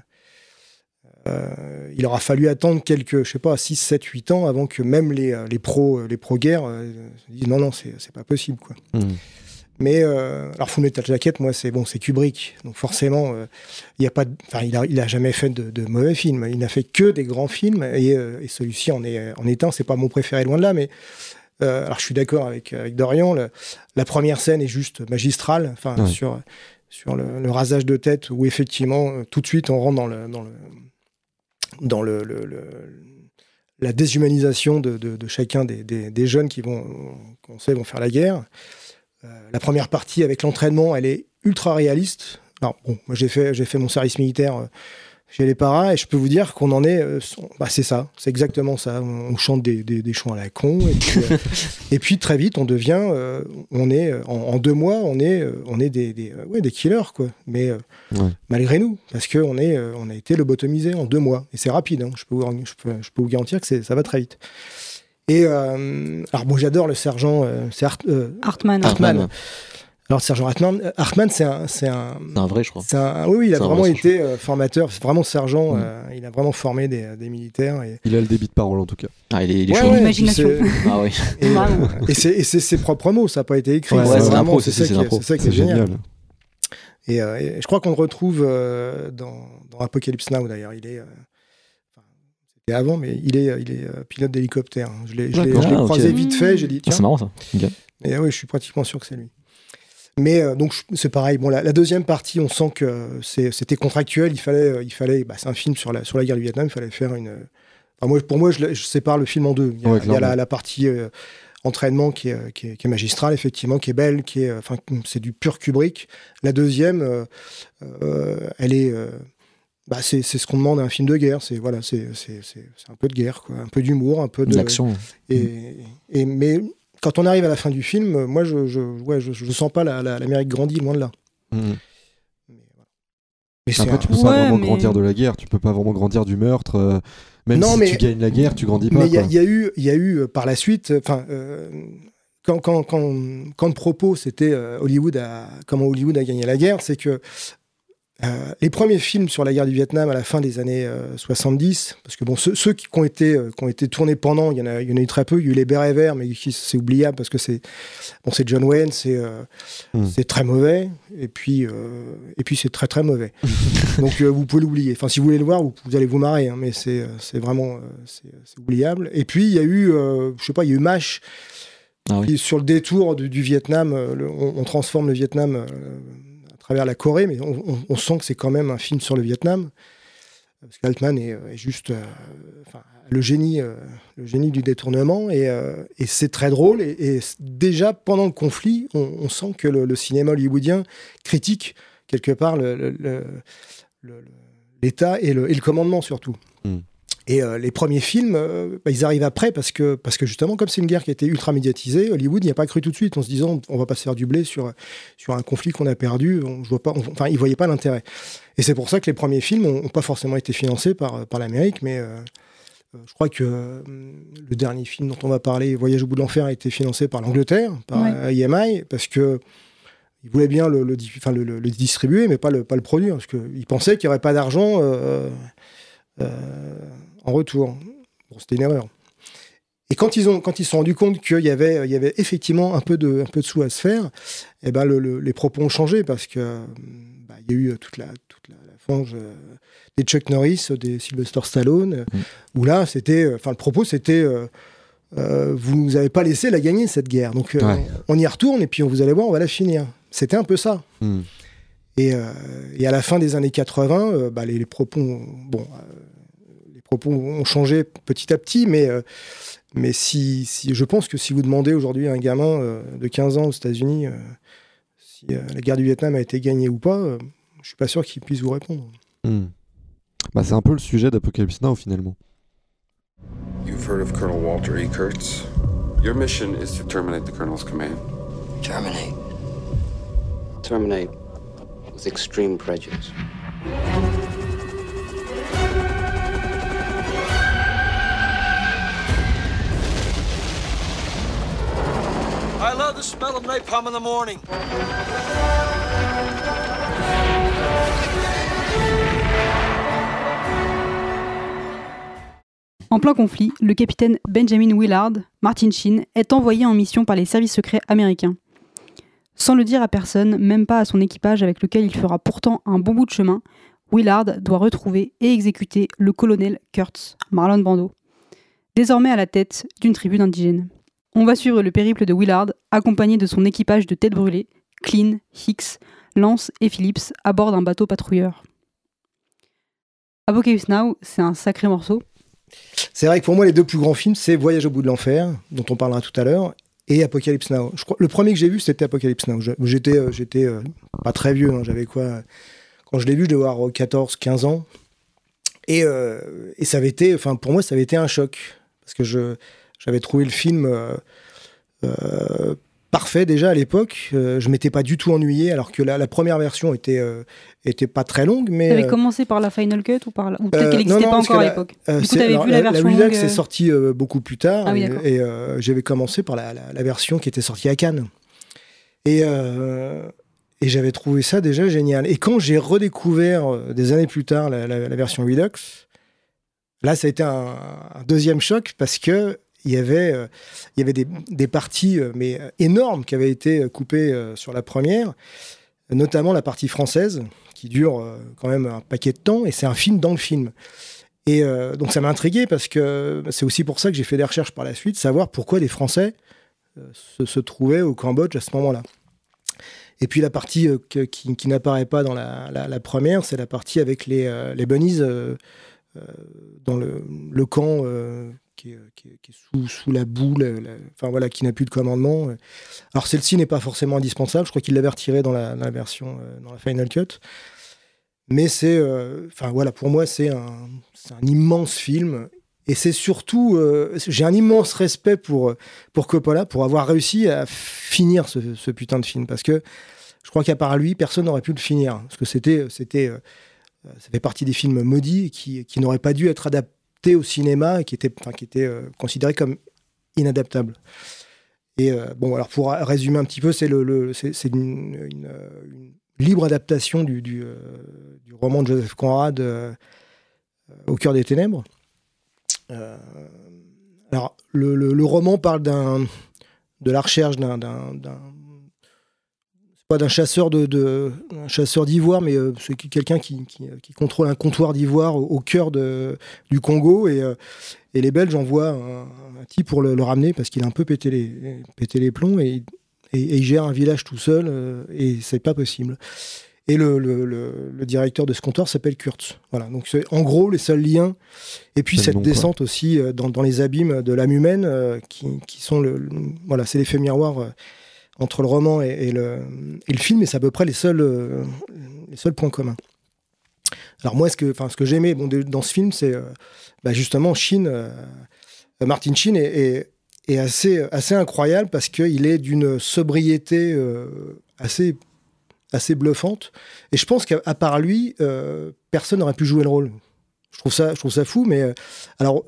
euh, il aura fallu attendre quelques, je sais pas, 6, 7, 8 ans avant que même les, les pros les pro guerres se disent non, non, c'est c'est pas possible. Quoi. Hmm. Mais euh, alors Full Metal Jacket, moi, c'est bon, c'est Kubrick, donc forcément, euh, il y a pas, enfin, il a, il a jamais fait de, de mauvais films. Il n'a fait que des grands films, et, euh, et celui-ci en est en un. C'est pas mon préféré loin de là, mais euh, alors je suis d'accord avec avec Dorian. le- la première scène est juste magistrale, enfin Ouais. sur sur le, le rasage de tête où effectivement tout de suite on rentre dans le dans le dans le, le- le- la déshumanisation de, de- de chacun des, des- des jeunes qui vont qu'on sait vont faire la guerre. Euh, la première partie avec l'entraînement, elle est ultra réaliste. Alors bon, moi j'ai fait j'ai fait mon service militaire euh, chez les paras et je peux vous dire qu'on en est, euh, bah, c'est ça, c'est exactement ça. On, on chante des, des, des chants à la con et puis, euh, et puis très vite on devient, euh, on est en, en deux mois on est on est des, des, ouais, des killers quoi. Mais Ouais. malgré nous, parce que on est, on a été lobotomisé en deux mois et c'est rapide. hein. je, peux vous, je, peux, je peux vous garantir que ça va très vite. Et euh, alors bon, j'adore le sergent, euh, c'est Hart- euh, Hartman. Hartman. Hartman. Alors le sergent Hartman, Hartman c'est un, c'est un, un vrai, je crois. un- oui, oui, il a vraiment vrai été euh, formateur, c'est vraiment sergent. Mm. euh, il a vraiment formé des, des militaires. Et, Il a le débit de parole, en tout cas. Ah, il est, il est Ouais, chaud. ouais, L'imagination. Ah oui. Et, euh, c'est ses propres mots, ça n'a pas été écrit. Ouais, c'est vraiment c'est ça, ça qui est génial. génial. Et, euh, et je crois qu'on le retrouve euh, dans, dans Apocalypse Now d'ailleurs. Il est, euh, c'était avant, mais il est, il est euh, pilote d'hélicoptère. Je l'ai je l'ai- Ah, croisé vite fait. J'ai dit Ah, c'est marrant ça. Ok. Et oui, je suis pratiquement sûr que c'est lui. Mais euh, donc c'est pareil. Bon, la, la deuxième partie, on sent que c'était contractuel. Il fallait, euh, il fallait. Bah, c'est un film sur la sur la guerre du Vietnam. Il fallait faire une. enfin, moi, pour moi, je, sépare le film en deux. Il y a, Ouais, il y a la, partie euh, entraînement qui est, qui, est, qui est magistrale, effectivement, qui est belle, qui est. Enfin, c'est du pur Kubrick. La deuxième, euh, elle est. bah, c'est c'est ce qu'on demande à un film de guerre. C'est voilà, c'est c'est- c'est- c'est un peu de guerre, quoi, un peu d'humour, un peu de L'action. et, et- mais quand on arrive à la fin du film, moi, je je, ouais, je, je sens pas la- la- l'Amérique grandie, loin de là. Hmm. Mais, voilà. Mais c'est Après, un- tu peux Ouais, pas vraiment mais- grandir de la guerre. Tu peux pas vraiment grandir du meurtre. euh, Même Non, si mais- tu gagnes la guerre, tu grandis pas. mais il y, a- y eu, il y a eu euh, par la suite, euh, enfin, euh, quand, quand, quand, quand le propos c'était euh, Hollywood a, comment Hollywood a gagné la guerre, c'est que euh, les premiers films sur la guerre du Vietnam à la fin des années euh, 70, parce que bon, ceux, ceux qui, qui ont été, euh, qui ont été tournés pendant, il y en a, il y en a eu très peu. Il y a eu les Bérets Verts, mais c'est oubliable parce que c'est, bon, John Wayne, c'est, euh, Hmm. c'est très mauvais, et puis, et puis c'est très très mauvais. Donc vous pouvez l'oublier. Enfin, si vous voulez le voir, vous, vous allez vous marrer, hein, mais c'est, vraiment, c'est, oubliable. Et puis il y a eu, je sais pas, il y a eu MASH. Ah oui. sur le détour du, du Vietnam, le- on, on transforme le Vietnam travers la Corée, mais on, sent que c'est quand même un film sur le Vietnam. Parce qu'Altman est, juste euh, le, génie, euh, le génie du détournement, et, euh, c'est très drôle. Et, déjà, pendant le conflit, on, sent que le, cinéma hollywoodien critique quelque part l'État et le, commandement surtout. Mm. Et euh, les premiers films, euh, bah, ils arrivent après parce que, parce que justement, comme c'est une guerre qui a été ultra médiatisée, Hollywood n'y a pas cru tout de suite en se disant on va pas se faire du blé sur, sur un conflit qu'on a perdu. On, je vois pas, on- enfin, ils voyaient pas l'intérêt. Et c'est pour ça que les premiers films n'ont pas forcément été financés par, par l'Amérique, mais euh, je crois que le dernier film dont on va parler, Voyage au bout de l'enfer, a été financé par l'Angleterre, par Ouais. EMI, parce que il voulait bien le, distribuer, mais pas le, pas le produire, parce qu'il pensait qu'il n'y aurait pas d'argent euh, en retour. Bon, c'était une erreur. Et quand ils ont, quand ils se sont rendus compte qu'il y avait, il y avait effectivement un peu de, un peu de sous à se faire, eh ben le- le- les propos ont changé parce que bah, il y a eu toute la, toute la, la fange euh, des Chuck Norris, des Sylvester Stallone, euh, où là c'était, euh, enfin le propos c'était, euh, euh, vous nous avez pas laissé la gagner cette guerre, donc euh, Ouais. on y retourne et puis vous allez voir, on va la finir. C'était un peu ça. Hmm. Et, et à la fin des années 80, euh, bah, les, les propos, bon, propos ont changé petit à petit, mais, euh, mais si, si, je pense que si vous demandez aujourd'hui à un gamin euh, de 15 ans aux États-Unis euh, si euh, la guerre du Vietnam a été gagnée ou pas, euh, je suis pas sûr qu'il puisse vous répondre. Hmm. Bah, c'est un peu le sujet d'Apocalypse Now finalement. You've heard of Colonel Walter E. Kurtz? Your mission is to terminate the Colonel's command. Terminate. Terminate with extreme prejudice. En plein conflit, le capitaine Benjamin Willard, Martin Sheen, est envoyé en mission par les services secrets américains. Sans le dire à personne, même pas à son équipage avec lequel il fera pourtant un bon bout de chemin, Willard doit retrouver et exécuter le colonel Kurtz, Marlon Brando, désormais à la tête d'une tribu d'indigènes. On va suivre le périple de Willard, accompagné de son équipage de têtes brûlées, Clean, Hicks, Lance et Phillips, à bord d'un bateau patrouilleur. Apocalypse Now, c'est un sacré morceau. C'est vrai que pour moi, les deux plus grands films, c'est Voyage au bout de l'enfer, dont on parlera tout à l'heure, et Apocalypse Now. Le premier que j'ai vu, c'était Apocalypse Now. J'étais, euh, euh, pas très vieux, hein, j'avais quoi Quand je l'ai vu, je devais avoir 14, 15 ans. Et, euh, et ça avait été, enfin, pour moi, ça avait été un choc. Parce que je, j'avais trouvé le film euh, euh, parfait déjà à l'époque. Euh, je m'étais pas du tout ennuyé, alors que la, la première version était, euh, était pas très longue. Mais, T'avais euh, commencé par la Final Cut ou par la... ou peut-être qu'elle n'existait pas encore à la- l'époque. du coup, t'avais alors, vu la version Redux longue, c'est euh, sorti euh, beaucoup plus tard. Ah oui, et et, j'avais commencé par la, la- la version qui était sortie à Cannes. Et, et j'avais trouvé ça déjà génial. Et quand j'ai redécouvert des années plus tard la, la- la version Redux, là, ça a été un, un deuxième choc parce que il y avait, euh, il y avait des, des parties euh, mais euh, énormes qui avaient été coupées sur la première, notamment la partie française qui dure quand même un paquet de temps et c'est un film dans le film. Et donc ça m'a intrigué parce que c'est aussi pour ça que j'ai fait des recherches par la suite, savoir pourquoi les Français se, trouvaient au Cambodge à ce moment-là. Et puis la partie qui, qui n'apparaît pas dans la, première, c'est la partie avec les, les bunnies dans le, camp qui est, sous, la la- enfin voilà, qui n'a plus de commandement. Alors celle-ci n'est pas forcément indispensable, je crois qu'il l'avait retirée dans la, version, euh, dans la Final Cut. Mais c'est, euh, enfin voilà, pour moi c'est un, immense film. Et c'est surtout, euh, j'ai un immense respect pour, pour Coppola, pour avoir réussi à finir ce, putain de film. Parce que je crois qu'à part lui, personne n'aurait pu le finir. Parce que c'était, c'était, ça fait partie des films maudits qui, qui n'auraient pas dû être adaptés au cinéma et qui enfin, qui étaient euh, considérés comme inadaptables. Et euh, bon, alors pour résumer un petit peu, c'est le, le- une, libre adaptation du, du, euh, roman de Joseph Conrad Au cœur des ténèbres. Alors, le, le- le roman parle de la recherche d'un, pas d'un chasseur de, de- un chasseur d'ivoire, mais euh, c'est quelqu'un qui, qui- qui contrôle un comptoir d'ivoire au, au cœur de, du Congo et, euh, et les Belges envoient un, un type pour le, le ramener parce qu'il a un peu pété les, pété les plombs et, et- et il gère un village tout seul euh, et c'est pas possible. Et le, le- directeur de ce comptoir s'appelle Kurtz. Voilà, donc c'est en gros les seuls liens. Et puis cette quoi. descente aussi euh, dans, dans les abîmes de l'âme humaine, euh, qui, qui sont le, voilà, c'est l'effet miroir euh, entre le roman et, le, film, et c'est à peu près les seuls, euh, points communs. Alors moi, ce que, j'aimais dans ce film, c'est euh, bah, justement euh, Martin Sheen est, assez, incroyable parce qu'il est d'une sobriété assez, bluffante. Et je pense qu'à part lui, personne n'aurait pu jouer le rôle. Je trouve ça, fou, mais alors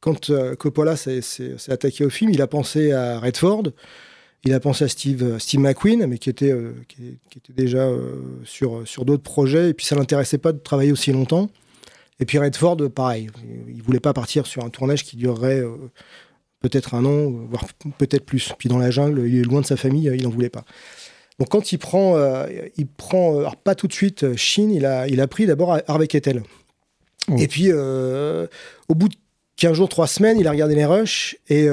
quand Coppola s'est attaqué au film, il a pensé à Redford, Il a pensé à Steve, euh, Steve McQueen, mais qui était, euh, qui, qui était déjà euh, sur, sur d'autres projets. Et puis ça l'intéressait pas de travailler aussi longtemps. Et puis Redford, pareil. Il voulait pas partir sur un tournage qui durerait euh, peut-être un an, voire peut-être plus. Puis dans la jungle, il est loin de sa famille, il n'en voulait pas. Donc quand il prend, il prend, alors pas tout de suite Shin, il a, il a pris d'abord Harvey Keitel. Et puis au bout de 15 jours, 3 semaines, il a regardé les rushs et,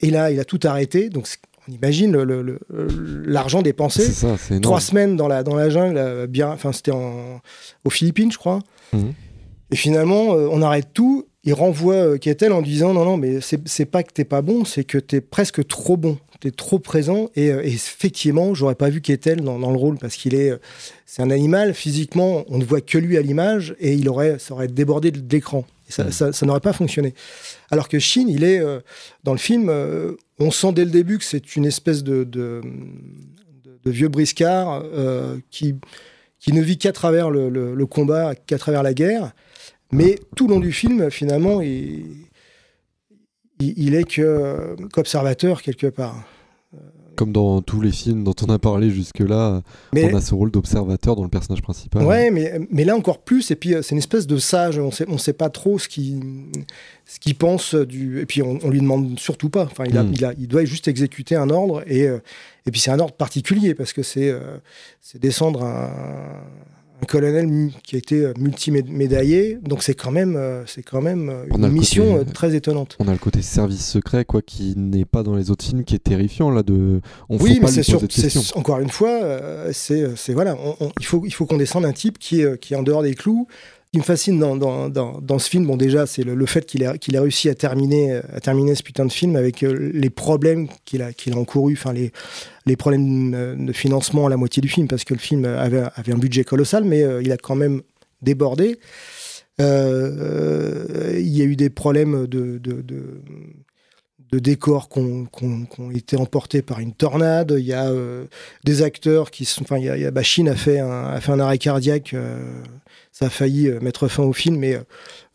et là, il a tout arrêté. Donc on imagine le- le- le- l'argent dépensé. Ça. Trois semaines dans la, dans la jungle, euh, bien, enfin c'était aux Philippines, je crois. Mhm. Et finalement, euh, on arrête tout. Il renvoie euh, en disant non, non, mais c'est pas que t'es pas bon, c'est que t'es presque trop bon. T'es trop présent. Et, euh, et effectivement, j'aurais pas vu Kettel dans, dans le rôle parce qu'il est, euh, c'est un animal. Physiquement, on ne voit que lui à l'image et il aurait, ça aurait débordé de l'écran. Et ça, ça, ça n'aurait pas fonctionné. Alors que Shin, il est euh, dans le film, euh, on sent dès le début que c'est une espèce de, de, de- de vieux briscard euh, qui, qui ne vit qu'à travers le, le- le combat, qu'à travers la guerre. Mais tout le long du film, finalement, il, il, il est qu'observateur quelque part. Comme dans tous les films dont on a parlé jusque-là, Mais- on a ce rôle d'observateur dans le personnage principal. Ouais, mais, mais là encore plus. Et puis, euh, c'est une espèce de sage. On sait, on sait pas trop ce qu'il ce pense du. Et puis, on, on lui demande surtout pas. Enfin, il, a, Mm. il, a, il doit juste exécuter un ordre. Et, euh, et puis, c'est un ordre particulier parce que c'est euh, c'est descendre un, un colonel qui a été euh, multimédaillé. Donc, c'est quand même, euh, c'est quand même euh, a une mission côté- très étonnante. On a le côté service secret, quoi, qui n'est pas dans les autres films, qui est terrifiant, là, de... On oui, mais c'est sûr, encore une fois, c'est c'est- voilà, on- on- il faut il faut qu'on descende un type qui est qui est en dehors des clous. Ce qui me fascine dans, dans, dans, dans ce film, bon déjà, c'est le, le fait qu'il ait, qu'il ait réussi à terminer, à terminer ce putain de film avec les problèmes qu'il a, qu'il a encourus, enfin les, les problèmes euh, de financement à la moitié du film, parce que le film avait, avait un budget colossal, mais euh, il a quand même débordé. Euh, il y a eu des problèmes de, de, de, de décors qui ont, été emportés par une tornade. Il y a euh, des acteurs qui sont. Enfin, il y a, il y a- Shin a fait un, a fait un arrêt cardiaque. euh, ça a failli euh, mettre fin au film, mais euh,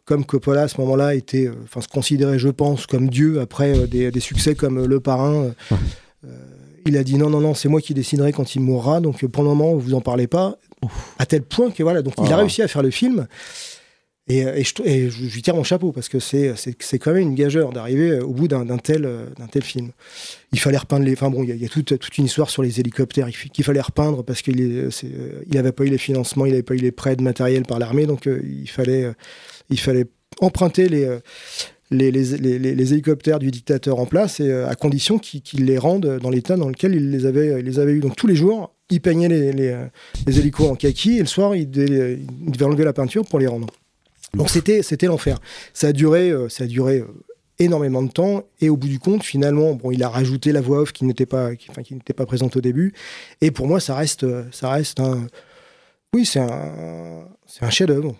comme Coppola à ce moment-là était, euh, enfin, se considérait, je pense, comme Dieu après euh, des, des succès comme euh, Le Parrain. Il a dit non, non, non, c'est moi qui déciderai quand il mourra. Donc euh, pour le moment, vous en parlez pas. À tel point que voilà, donc il a Ah. réussi à faire le film. Et, euh, et je, et je- je lui tire mon chapeau parce que c'est quand même une gageure d'arriver euh, au bout d'un tel, d'un tel film. Il fallait repeindre les. Enfin bon, il y a, il y a toute, toute une histoire sur les hélicoptères qu'il fallait repeindre parce qu'il il avait pas eu les financements, il n'avait pas eu les prêts de matériel par l'armée, donc il fallait il fallait emprunter les. Les, hélicoptères du dictateur en place et euh, à condition qu'il qu'il les rende dans l'état dans lequel il les avait, il les avait eu. Donc tous les jours, il peignait les, euh, hélicos en kaki et le soir, il devait, enlever la peinture pour les rendre. Donc c'était c'était l'enfer. Ça a duré euh, ça a duré énormément de temps et au bout du compte finalement bon il a rajouté la voix off qui n'était pas qui, enfin, qui n'était pas présente au début et pour moi ça reste ça reste un oui c'est un c'est un chef-d'œuvre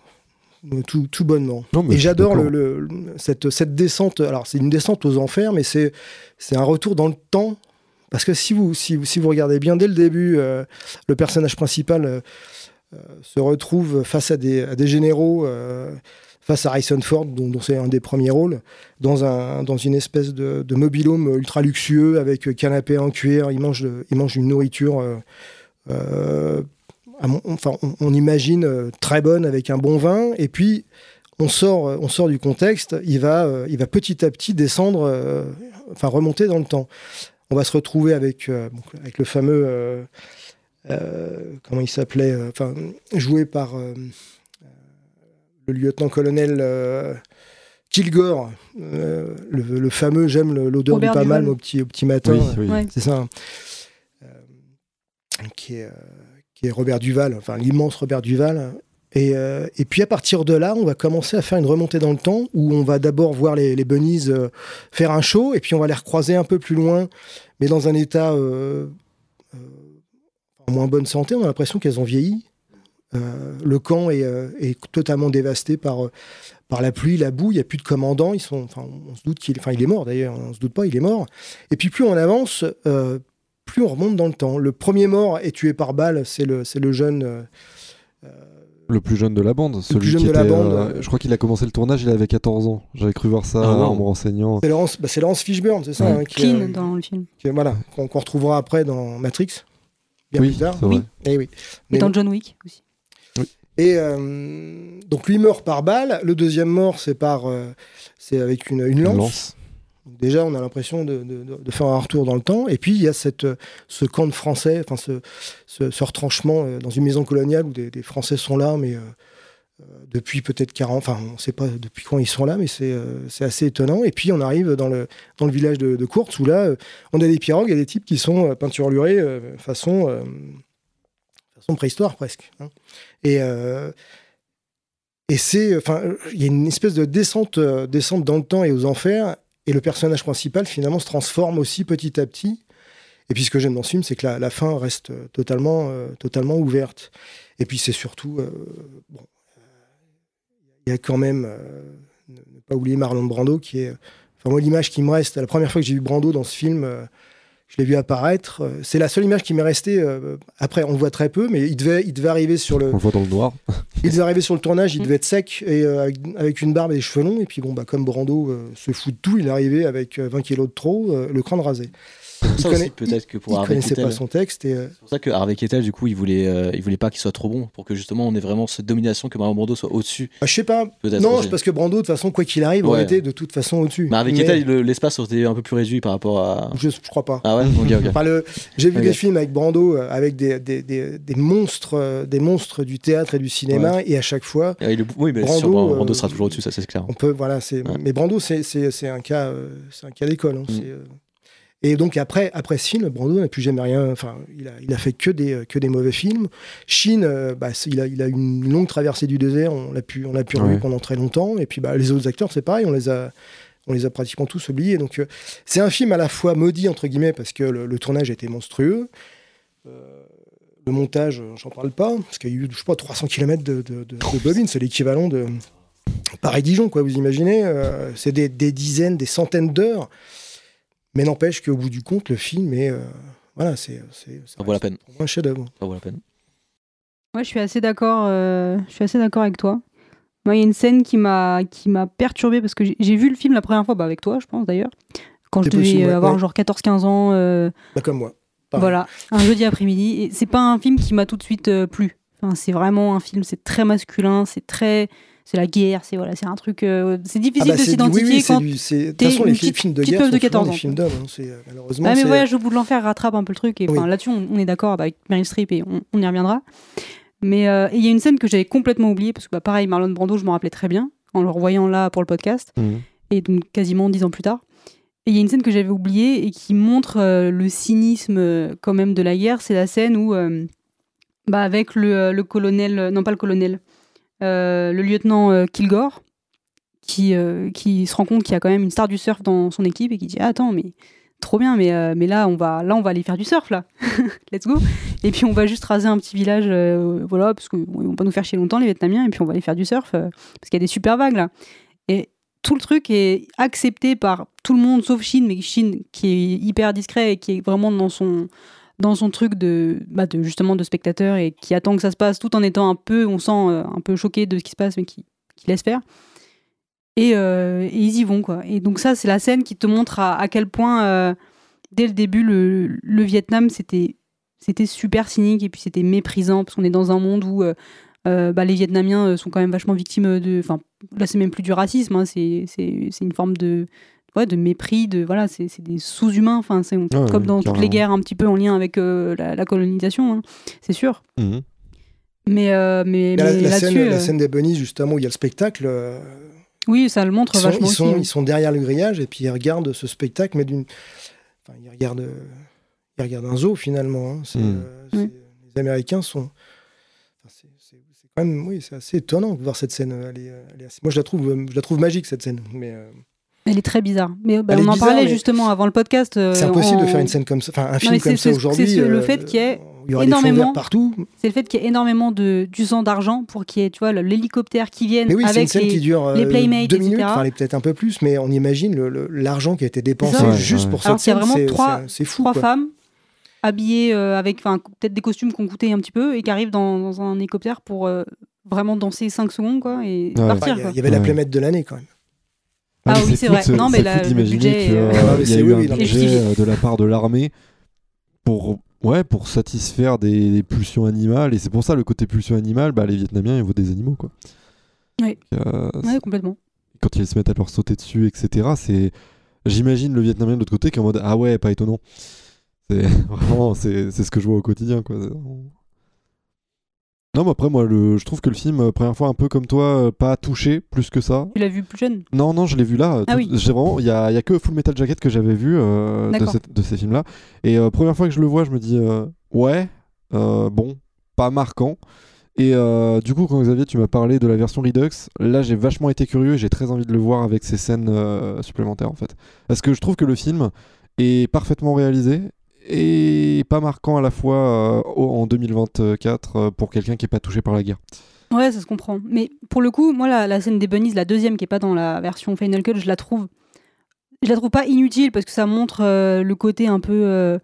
tout, tout bonnement. Non, et j'adore le, le- cette, cette descente. Alors, c'est une descente aux enfers, mais c'est c'est un retour dans le temps. Parce que si vous, si, si vous regardez bien dès le début, euh, le personnage principal euh, euh, se retrouve face à des, à des généraux, euh, face à Harrison Ford, dont, dont c'est un des premiers rôles, dans, un, dans une espèce de, de mobilhome ultra luxueux avec canapé en cuir. Il mange, de- il mange une nourriture. euh, mon- enfin, on, on imagine euh, très bonne avec un bon vin, et puis on sort, euh, on sort du contexte, il va, euh, il va petit à petit descendre, euh, enfin remonter dans le temps. On va se retrouver avec, euh, donc, avec le fameux, euh, euh, comment il s'appelait, euh, enfin joué par euh, le lieutenant-colonel euh, Kilgore, euh, le, le fameux j'aime l'odeur du pas mal au petit, au petit matin, Oui, oui. Ouais. c'est ça. Euh, qui est, euh, Robert Duval, enfin l'immense Robert Duval. Et, euh, et puis à partir de là, on va commencer à faire une remontée dans le temps où on va d'abord voir les, les bunnies euh, faire un show et puis on va les recroiser un peu plus loin, mais dans un état euh, en moins bonne santé. On a l'impression qu'elles ont vieilli. Le camp est, totalement dévasté par, par la pluie, la boue. Il n'y a plus de commandant. Ils sont, on se doute qu'il, il est mort d'ailleurs. On se doute pas, il est mort. Et puis plus on avance, plus on remonte dans le temps. Le premier mort est tué par balle. C'est le, c'est le jeune. euh, Le plus jeune de la bande. Celui plus jeune qui de la était, bande, euh, je crois qu'il a commencé le tournage, il avait 14 ans. J'avais cru voir ça Ah, en me renseignant. C'est Laurence, bah, c'est Laurence Fishburne, c'est ça Ouais. hein, qui, Clean euh, dans le film. qui- voilà, qu'on qu'on retrouvera après dans Matrix. Bien Oui, plus tard. c'est vrai. Eh oui. Et Mais dans John Wick aussi. Et euh, donc lui meurt par balle. Le deuxième mort, c'est par, euh, c'est avec une, une Une lance. Déjà, on a l'impression de, faire un retour dans le temps. Et puis il y a euh, ce camp de Français, enfin ce, retranchement euh, dans une maison coloniale où des, Français sont là, mais euh, depuis peut-être 40, enfin on ne sait pas depuis quand ils sont là, mais c'est assez étonnant. Et puis on arrive dans le, village de, de Courtes où là, on a des pirogues et des types qui sont peinturlurés euh, façon, préhistoire presque. hein. Et, c'est, enfin, il y a une espèce de descente dans le temps et aux enfers. Et le personnage principal finalement se transforme aussi petit à petit. Et puis ce que j'aime dans ce film, c'est que la, la fin reste euh, totalement, euh, totalement ouverte. Et puis c'est surtout, euh, bon, il y a quand même, ne, pas oublier Marlon Brando qui est, enfin moi l'image qui me reste, la première fois que j'ai vu Brando dans ce film, je l'ai vu apparaître. euh, C'est la seule image qui m'est restée. euh, après, on le voit très peu, mais il devait, il devait arriver sur le, On le voit dans le noir. il devait arriver sur le tournage, il devait être sec et euh, avec, avec une barbe et des cheveux longs. Et puis bon, bah, comme Brando euh, se fout de tout, il est arrivé avec euh, 20 kilos de trop, euh, le crâne rasé. Ça connaît- aussi peut-être que pour il Harvey connaissait pas son texte et euh, C'est pour ça que Harvey Keitel, du coup, il voulait, euh, il voulait pas qu'il soit trop bon, pour que justement on ait vraiment cette domination, que Marlon Brando soit au-dessus. bah, je sais pas. Non, aussi. c'est parce que Brando, de toute façon, quoi qu'il arrive, Ouais. été de toute façon au-dessus. Mais Harvey Mais Keitel, le- l'espace aurait été un peu plus réduit par rapport à. je, je crois pas. Ah ouais. Enfin, le- J'ai vu des films avec Brando, euh, avec des, des, des, des monstres, des monstres du théâtre et du cinéma, et à chaque fois, Et le- Oui, mais Brando, sûr, Brando, sera toujours au-dessus, ça c'est clair. On peut, voilà, c'est. Ouais. Mais Brando, c'est un cas, c'est un cas d'école. hein, Mm. Et donc après, après ce film, Brando n'a plus jamais rien. Enfin, il a, il a fait que des, que des mauvais films. Chine, euh, bah, il a, il a une longue traversée du désert. On l'a pu, on l'a pu Ouais. pendant très longtemps. Et puis, bah, les autres acteurs, c'est pareil. On les a, on les a pratiquement tous oubliés. Donc, euh, c'est un film à la fois maudit entre guillemets parce que le, le tournage était monstrueux. Euh, le montage, j'en parle pas, parce qu'il y a eu, je sais pas, 300 km de, de, de, de bobines, c'est l'équivalent de Paris-Dijon, quoi, vous imaginez euh, C'est des, des dizaines, des centaines d'heures. Mais n'empêche qu'au bout du compte, le film est. euh, voilà, c'est. Ça vaut la peine. pour moi un chef-d'œuvre. Ça vaut la peine. Moi, je suis assez d'accord. euh, je suis assez d'accord avec toi. Moi, il y a une scène qui m'a qui m'a perturbée parce que j'ai- vu le film la première fois, bah, avec toi, je pense d'ailleurs, quand je devais possible, ouais, avoir ouais. genre 14-15 ans. euh, Pas comme moi. Pareil. voilà, un jeudi après-midi. Et c'est pas un film qui m'a tout de suite euh, plu. Enfin, c'est vraiment un film, c'est très masculin, c'est très, c'est la guerre, c'est voilà, c'est un truc. euh, c'est difficile Ah bah, de s'identifier oui, oui, c'est quand. De toute t'es façon, une les petite- films de petite guerre meuf sont de souvent 14 des ans, films d'hommes. hein, euh, malheureusement. Ah mais Voyage au bout de l'enfer rattrape un peu le truc. Et Oui. enfin là-dessus, on, on est d'accord avec Meryl Streep et on, on y reviendra. Mais euh, il y a une scène que j'avais complètement oubliée parce que bah, pareil, Marlon Brando, je m'en rappelais très bien en le revoyant là pour le podcast Mhm. et donc quasiment dix ans plus tard. Et il y a une scène que j'avais oubliée et qui montre euh, le cynisme euh, quand même de la guerre. C'est la scène où, euh, bah, avec le, euh, le colonel, euh, non pas le colonel, euh, le lieutenant euh, Kilgore, qui, euh, qui se rend compte qu'il y a quand même une star du surf dans son équipe et qui dit attends mais trop bien mais, euh, mais là on va là on va aller faire du surf là. Let's go. Et puis on va juste raser un petit village euh, voilà parce qu'ils vont pas nous faire chier longtemps les Vietnamiens et puis on va aller faire du surf euh, parce qu'il y a des super vagues là. Et tout le truc est accepté par tout le monde sauf Chine mais Chine qui est hyper discret et qui est vraiment dans son dans son truc de, bah, de justement de spectateur et qui attend que ça se passe tout en étant un peu on sent euh, un peu choqué de ce qui se passe mais qui, qui laisse faire. Et, euh, et ils y vont quoi. Et donc ça c'est la scène qui te montre à, quel point euh, dès le début le, Vietnam c'était super cynique et puis c'était méprisant parce qu'on est dans un monde où bah, les Vietnamiens sont quand même vachement victimes de enfin là c'est même plus du racisme hein, c'est une forme de ouais, de mépris de voilà c'est c'est des sous-humains enfin c'est ouais, comme dans toutes les guerres un petit peu en lien avec euh, la, la colonisation hein, c'est sûr Mhm. mais euh, mais, La, mais la scène, là-dessus la euh, scène des bunnies, justement, où il y a le spectacle, euh, oui ça le montre ils, sont, vachement ils, sont, aussi, hein. ils sont derrière le grillage et puis ils regardent ce spectacle, mais d'une. Enfin, ils regardent, ils regardent un zoo finalement. hein. Mm. euh, c'est- Les Américains sont. enfin, c'est- quand même, oui, c'est assez étonnant de voir cette scène. Elle est, elle est assez- Moi, je la trouve, je la trouve magique cette scène. Mais euh, Elle est très bizarre. Mais bah, on en bizarre, parlait mais justement avant le podcast. euh, c'est impossible de faire une scène comme ça, enfin un film comme ça aujourd'hui. c'est ce- le euh, fait qu'il y ait il y aura des fonds énormément partout. C'est le fait qu'il y ait énormément de du sang d'argent pour qu'il y ait, tu vois, l'hélicoptère qui vienne Mais oui, c'est une avec scène les, qui dure euh, les playmates, deux minutes, enfin peut-être un peu plus, mais on imagine le- le- l'argent qui a été dépensé ça. Juste ouais. pour Alors cette qu'il y a scène. vraiment trois, c'est- fou. trois quoi. femmes habillées euh, avec enfin, peut-être des costumes qui ont coûté un petit peu et qui arrivent dans, dans un hélicoptère pour euh, vraiment danser 5 secondes, quoi, et Ouais. partir. Enfin, il y avait la Ouais. de l'année quand même. Ah mais oui, c'est vrai. Non, mais c'est là, le budget, que, euh, euh, Ah, mais il y a eu oui, un budget euh, de la part de l'armée pour ouais pour satisfaire des, des pulsions animales et c'est pour ça le côté pulsion animale bah les Vietnamiens ils voient des animaux quoi. Oui. Euh, Ouais, complètement. quand ils se mettent à leur sauter dessus etc c'est j'imagine le Vietnamien de l'autre côté qui est en mode ah ouais pas étonnant. C'est vraiment c'est c'est ce que je vois au quotidien quoi. Non mais après moi le, je trouve que le film euh, première fois un peu comme toi euh, pas touché plus que ça. Tu l'as vu plus jeune? Non, non, je l'ai vu là. Ah oui. J'ai vraiment, il y a, il y a que Full Metal Jacket que j'avais vu euh, de, D'accord. cette- de ces films-là. Et euh, première fois que je le vois, je me dis, euh, ouais, bon, pas marquant. Et du coup, quand Xavier, tu m'as parlé de la version Redux, là, j'ai vachement été curieux et j'ai très envie de le voir avec ces scènes supplémentaires, en fait. Parce que je trouve que le film est parfaitement réalisé et pas marquant à la fois euh, en 2024 euh, pour quelqu'un qui est pas touché par la guerre. Ouais, ça se comprend. Mais pour le coup, moi, la, scène des bunnies, la deuxième qui est pas dans la version Final Cut, je la trouve. Je la trouve pas inutile parce que ça montre euh, le côté un peu. euh,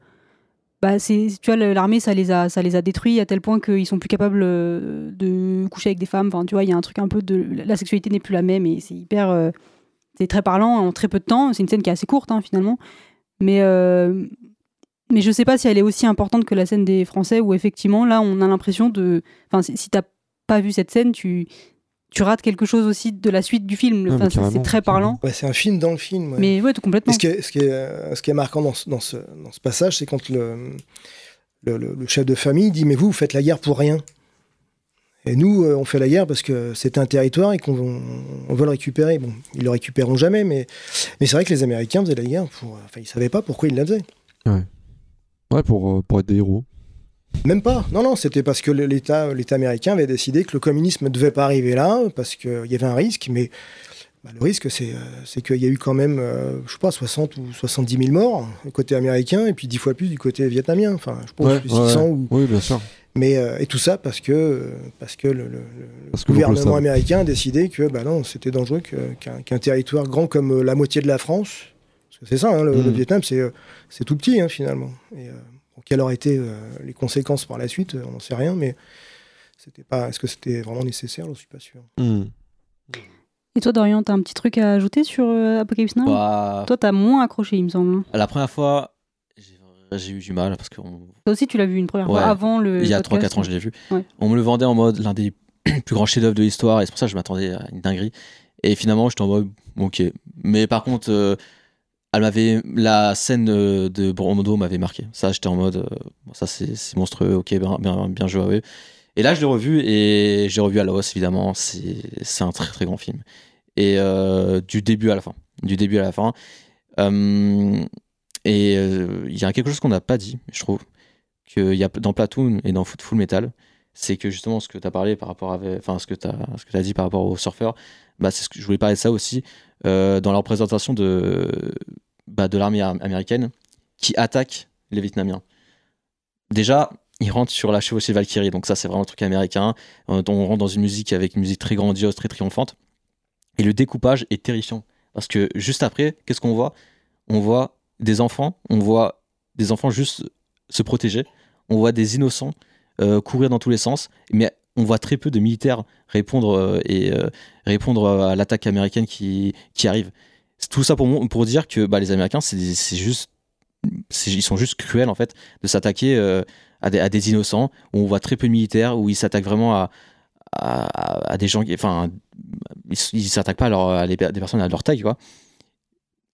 bah, c'est, tu vois, l'armée, ça les a, ça les a détruits à tel point qu'ils sont plus capables euh, de coucher avec des femmes. Enfin, tu vois, il y a un truc un peu de. La sexualité n'est plus la même et c'est hyper. c'est très parlant en très peu de temps. C'est une scène qui est assez courte, hein, finalement. Mais. Mais je sais pas si elle est aussi importante que la scène des Français où effectivement là on a l'impression de. Enfin, si, t'as pas vu cette scène, tu, tu rates quelque chose aussi de la suite du film. Ah, Enfin, c'est- très parlant. Ouais, c'est un film dans le film. ouais. Mais ouais, tout complètement. Et ce qui est, ce qui est, euh, ce qui est marquant dans ce, dans ce, dans ce passage, c'est quand le, le, le- le chef de famille dit Mais vous, vous faites la guerre pour rien. Et nous, euh, on fait la guerre parce que c'est un territoire et qu'on on, on veut le récupérer. Bon, ils le récupéreront jamais, mais, mais c'est vrai que les Américains faisaient la guerre pour. Enfin, ils savaient pas pourquoi ils la faisaient. Ouais. Ouais, pour, euh, pour être des héros. Même pas. Non, non, c'était parce que l'État, l'État américain avait décidé que le communisme ne devait pas arriver là, parce qu'il y avait un risque, mais bah, le risque, c'est, euh, c'est qu'il y a eu quand même, euh, je sais pas, 60 ou 70 000 morts du côté américain, et puis 10 fois plus du côté vietnamien. Enfin, je pense Ouais, 600 ouais. ou... Oui, bien sûr. Mais, euh, et tout ça parce que, euh, parce que le, le- le Parce que l'oncle gouvernement américain a décidé que bah non, c'était dangereux que- qu'un, qu'un territoire grand comme euh, la moitié de la France, c'est ça, hein, le, le Vietnam, c'est, euh, c'est tout petit hein, finalement. Et, euh, bon, quelles auraient été euh, les conséquences par la suite, on n'en sait rien, mais c'était pas, est-ce que c'était vraiment nécessaire Je ne suis pas sûr. Hmm. Et toi, Dorian, t'as un petit truc à ajouter sur euh, Apocalypse Now? Bah- Toi, t'as moins accroché, il me semble. hein. La première fois, j'ai- j'ai eu du mal parce que on- Toi aussi, tu l'as vu une première Ouais. fois avant le. Il y a podcast. 3-4 ans, je l'ai vu. Ouais. On me le vendait en mode l'un des plus grands chefs-d'œuvre de l'histoire et c'est pour ça que je m'attendais à une dinguerie. Et finalement, j'étais en mode ok. Mais par contre, euh, elle m'avait la scène euh, de Bromodo m'avait marqué. Ça, j'étais en mode euh, ça c'est monstrueux. Ok, bien, bien, bien joué. ouais. Et là, je l'ai revu et j'ai revu à la hausse évidemment. C'est un très très grand film. Et euh, du début à la fin, du début à la fin. Et il y a quelque chose qu'on n'a pas dit, je trouve qu'il y a dans Platoon et dans Full Metal, c'est que justement ce que tu as parlé par rapport à, enfin ce que tu ce que dit par rapport aux surfeurs, bah, c'est ce que je voulais parler de ça aussi euh, dans la représentation de, bah, de l'armée am- américaine qui attaque les Vietnamiens. Déjà, ils rentrent sur la chevauchée Valkyrie, donc ça c'est vraiment un truc américain. Euh, On rentre dans une musique avec une musique très grandiose, très triomphante. Et le découpage est terrifiant. Parce que juste après, qu'est-ce qu'on voit? On voit des enfants, on voit des enfants juste se protéger, on voit des innocents euh, courir dans tous les sens, mais on voit très peu de militaires répondre euh, et euh, répondre à l'attaque américaine qui, qui arrive. C'est Tout ça pour, pour dire que bah, les Américains, c'est juste, ils sont juste cruels en fait de s'attaquer à, des, à des innocents où on voit très peu de militaires, où ils s'attaquent vraiment à, à, des gens enfin, ils s'attaquent pas à, à des personnes à leur taille, quoi.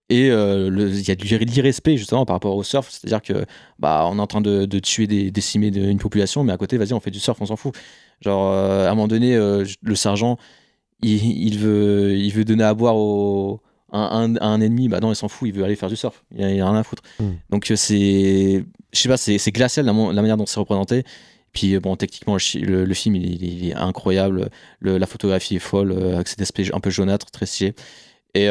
Et euh, il y a de l'irrespect justement par rapport au surf, c'est-à-dire que bah on est en train de, de tuer, des, décimer de- une population, mais à côté, vas-y, on fait du surf, on s'en fout. Genre euh, à un moment donné, euh, le sergent, il, il veut, il veut donner à boire au, un, un- à un ennemi, bah non, il s'en fout, il veut aller faire du surf, il il a rien à foutre. Mm. Donc c'est, je sais pas, c'est glacial la, manière dont c'est représenté. Puis bon, techniquement, le, film il, est- il est incroyable, Le- la photographie est folle, avec cet aspect un peu jaunâtre, très stylé. Et,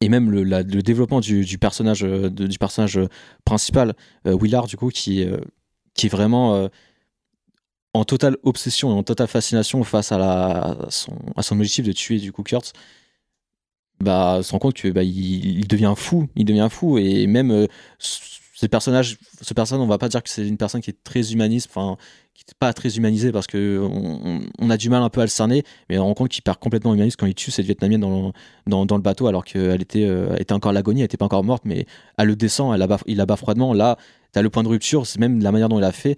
et même le, développement du, du personnage, euh, personnage principal, euh, Willard, du coup, qui, euh, qui est vraiment euh, en totale obsession et en totale fascination face à, son, à son objectif de tuer du coup Kurtz, bah, se rend compte que bah, il, devient fou, il devient fou. Et même euh, ces personnages, ce personne, on va pas dire que c'est une personne qui est très humaniste, enfin, qui n'est pas très humanisée parce que on, a du mal un peu à le cerner, mais on rend compte qu'il perd complètement humaniste quand il tue cette Vietnamienne dans le, dans, le bateau alors qu'elle était, euh, était encore à l'agonie, elle était pas encore morte, mais elle le descend, il la bat froidement. Là, tu as le point de rupture, c'est même la manière dont il a fait.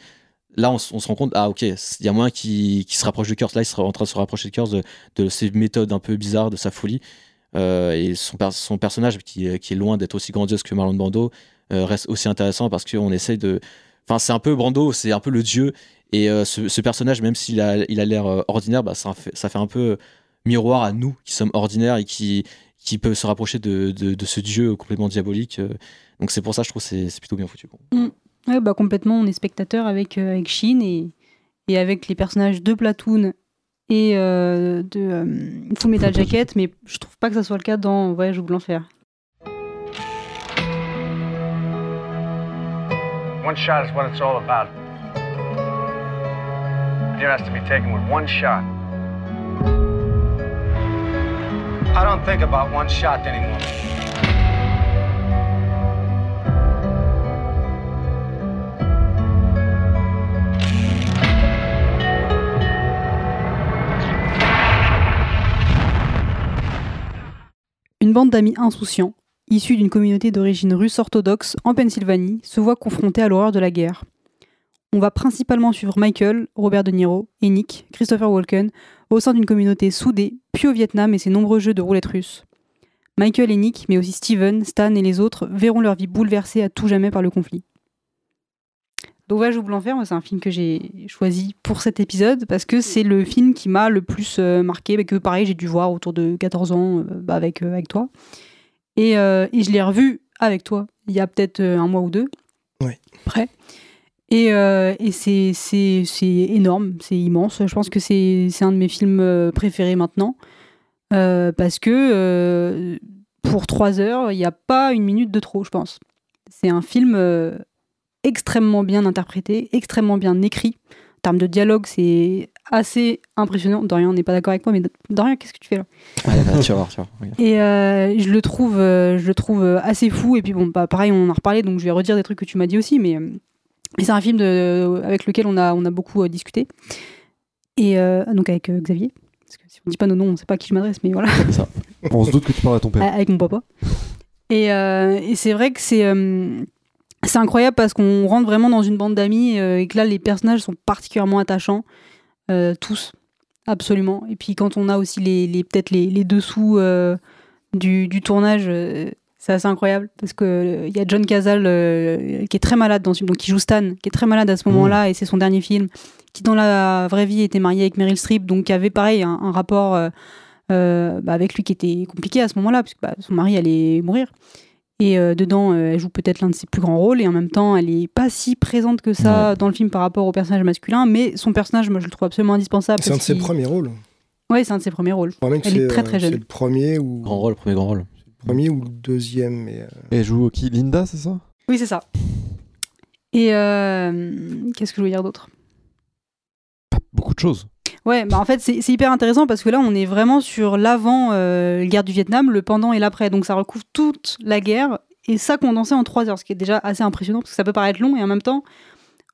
Là, on, se rend compte, ah ok, il y a moyen qui se rapproche de Kurtz. Là, il sera en train de se rapprocher de Kurtz, de, de ses méthodes un peu bizarres, de sa folie. Euh, et son, son personnage, qui, qui est loin d'être aussi grandiose que Marlon Brando, euh, reste aussi intéressant parce qu'on essaye de. Enfin, c'est un peu Brando, c'est un peu le dieu. Et euh, ce, ce personnage, même s'il a il a l'air euh, ordinaire, bah, ça, fait, ça fait un peu miroir à nous qui sommes ordinaires et qui, qui peuvent se rapprocher de, de, de ce dieu complètement diabolique. euh. Donc c'est pour ça, je trouve que c'est c'est plutôt bien foutu. quoi. Mm. Ouais, bah complètement, on est spectateur avec, euh, avec Shin et, et avec les personnages de Platoon et euh, de euh, Full Metal Jacket, mais je trouve pas que ça soit le cas dans Voyage au bout de l'enfer. One shot is what it's all about. A deer has to be taken with one shot. I don't think about one shot anymore. Une bande d'amis insouciants, issus d'une communauté d'origine russe orthodoxe en Pennsylvanie, se voit confrontée à l'horreur de la guerre. On va principalement suivre Michael, Robert De Niro et Nick, Christopher Walken, au sein d'une communauté soudée, puis au Vietnam et ses nombreux jeux de roulette russe. Michael et Nick, mais aussi Steven, Stan et les autres, verront leur vie bouleversée à tout jamais par le conflit. Dommage ou Blanc-Fer, c'est un film que j'ai choisi pour cet épisode parce que c'est le film qui m'a le plus euh, marqué, que pareil j'ai dû voir autour de 14 ans euh, bah, avec, euh, avec toi. Et, euh, et je l'ai revu avec toi il y a peut-être un mois ou deux. Ouais. Près. Et, euh, et c'est, c'est, c'est énorme, c'est immense. Je pense que c'est, c'est un de mes films euh, préférés maintenant. Euh, parce que euh, pour trois heures, il n'y a pas une minute de trop, je pense. C'est un film extrêmement bien interprété, extrêmement bien écrit. En termes de dialogue, c'est assez impressionnant. Dorian n'est pas d'accord avec moi, mais Dorian, qu'est-ce que tu fais là? Tu vas voir, tu vas voir, et euh, je le trouve, euh, je le trouve assez fou. Et puis bon, bah, pareil, on en a reparlé, donc je vais redire des trucs que tu m'as dit aussi, mais, euh, c'est un film de, avec lequel on a, on a beaucoup euh, discuté. Et euh, donc avec euh, Xavier, parce que si on dit pas nos noms, on sait pas à qui je m'adresse, mais voilà. On se doute que tu parles à ton père. avec mon papa. Et, et c'est vrai que c'est c'est incroyable parce qu'on rentre vraiment dans une bande d'amis euh, et que là les personnages sont particulièrement attachants, euh, tous, absolument. Et puis quand on a aussi les, les peut-être les, les dessous euh, du, du tournage, c'est assez incroyable parce que il y a John Cazale euh, qui est très malade dans ce film, donc qui joue Stan, qui est très malade à ce moment-là et c'est son dernier film, qui dans la vraie vie était marié avec Meryl Streep, donc qui avait pareil un, un rapport euh, euh, bah, avec lui qui était compliqué à ce moment-là, puisque bah, son mari allait mourir. Et euh, dedans, euh, elle joue peut-être l'un de ses plus grands rôles, et en même temps, elle est pas si présente que ça dans le film par rapport au personnage masculin, mais son personnage, moi, je le trouve absolument indispensable. C'est un de ses premiers rôles. Ouais, c'est un de ses premiers rôles. Je crois même que Elle c'est, est très euh, très C'est jeune. le premier ou. Grand rôle, premier grand rôle. Premier ou le deuxième. Mais, euh, Et elle joue qui? Linda, c'est ça? Oui, c'est ça. Et euh, qu'est-ce que je veux dire d'autre? Beaucoup de choses. Ouais, bah en fait, c'est c'est hyper intéressant parce que là, on est vraiment sur l'avant euh, guerre du Vietnam, le pendant et l'après. Donc, ça recouvre toute la guerre et ça condensé en trois heures, ce qui est déjà assez impressionnant parce que ça peut paraître long et en même temps,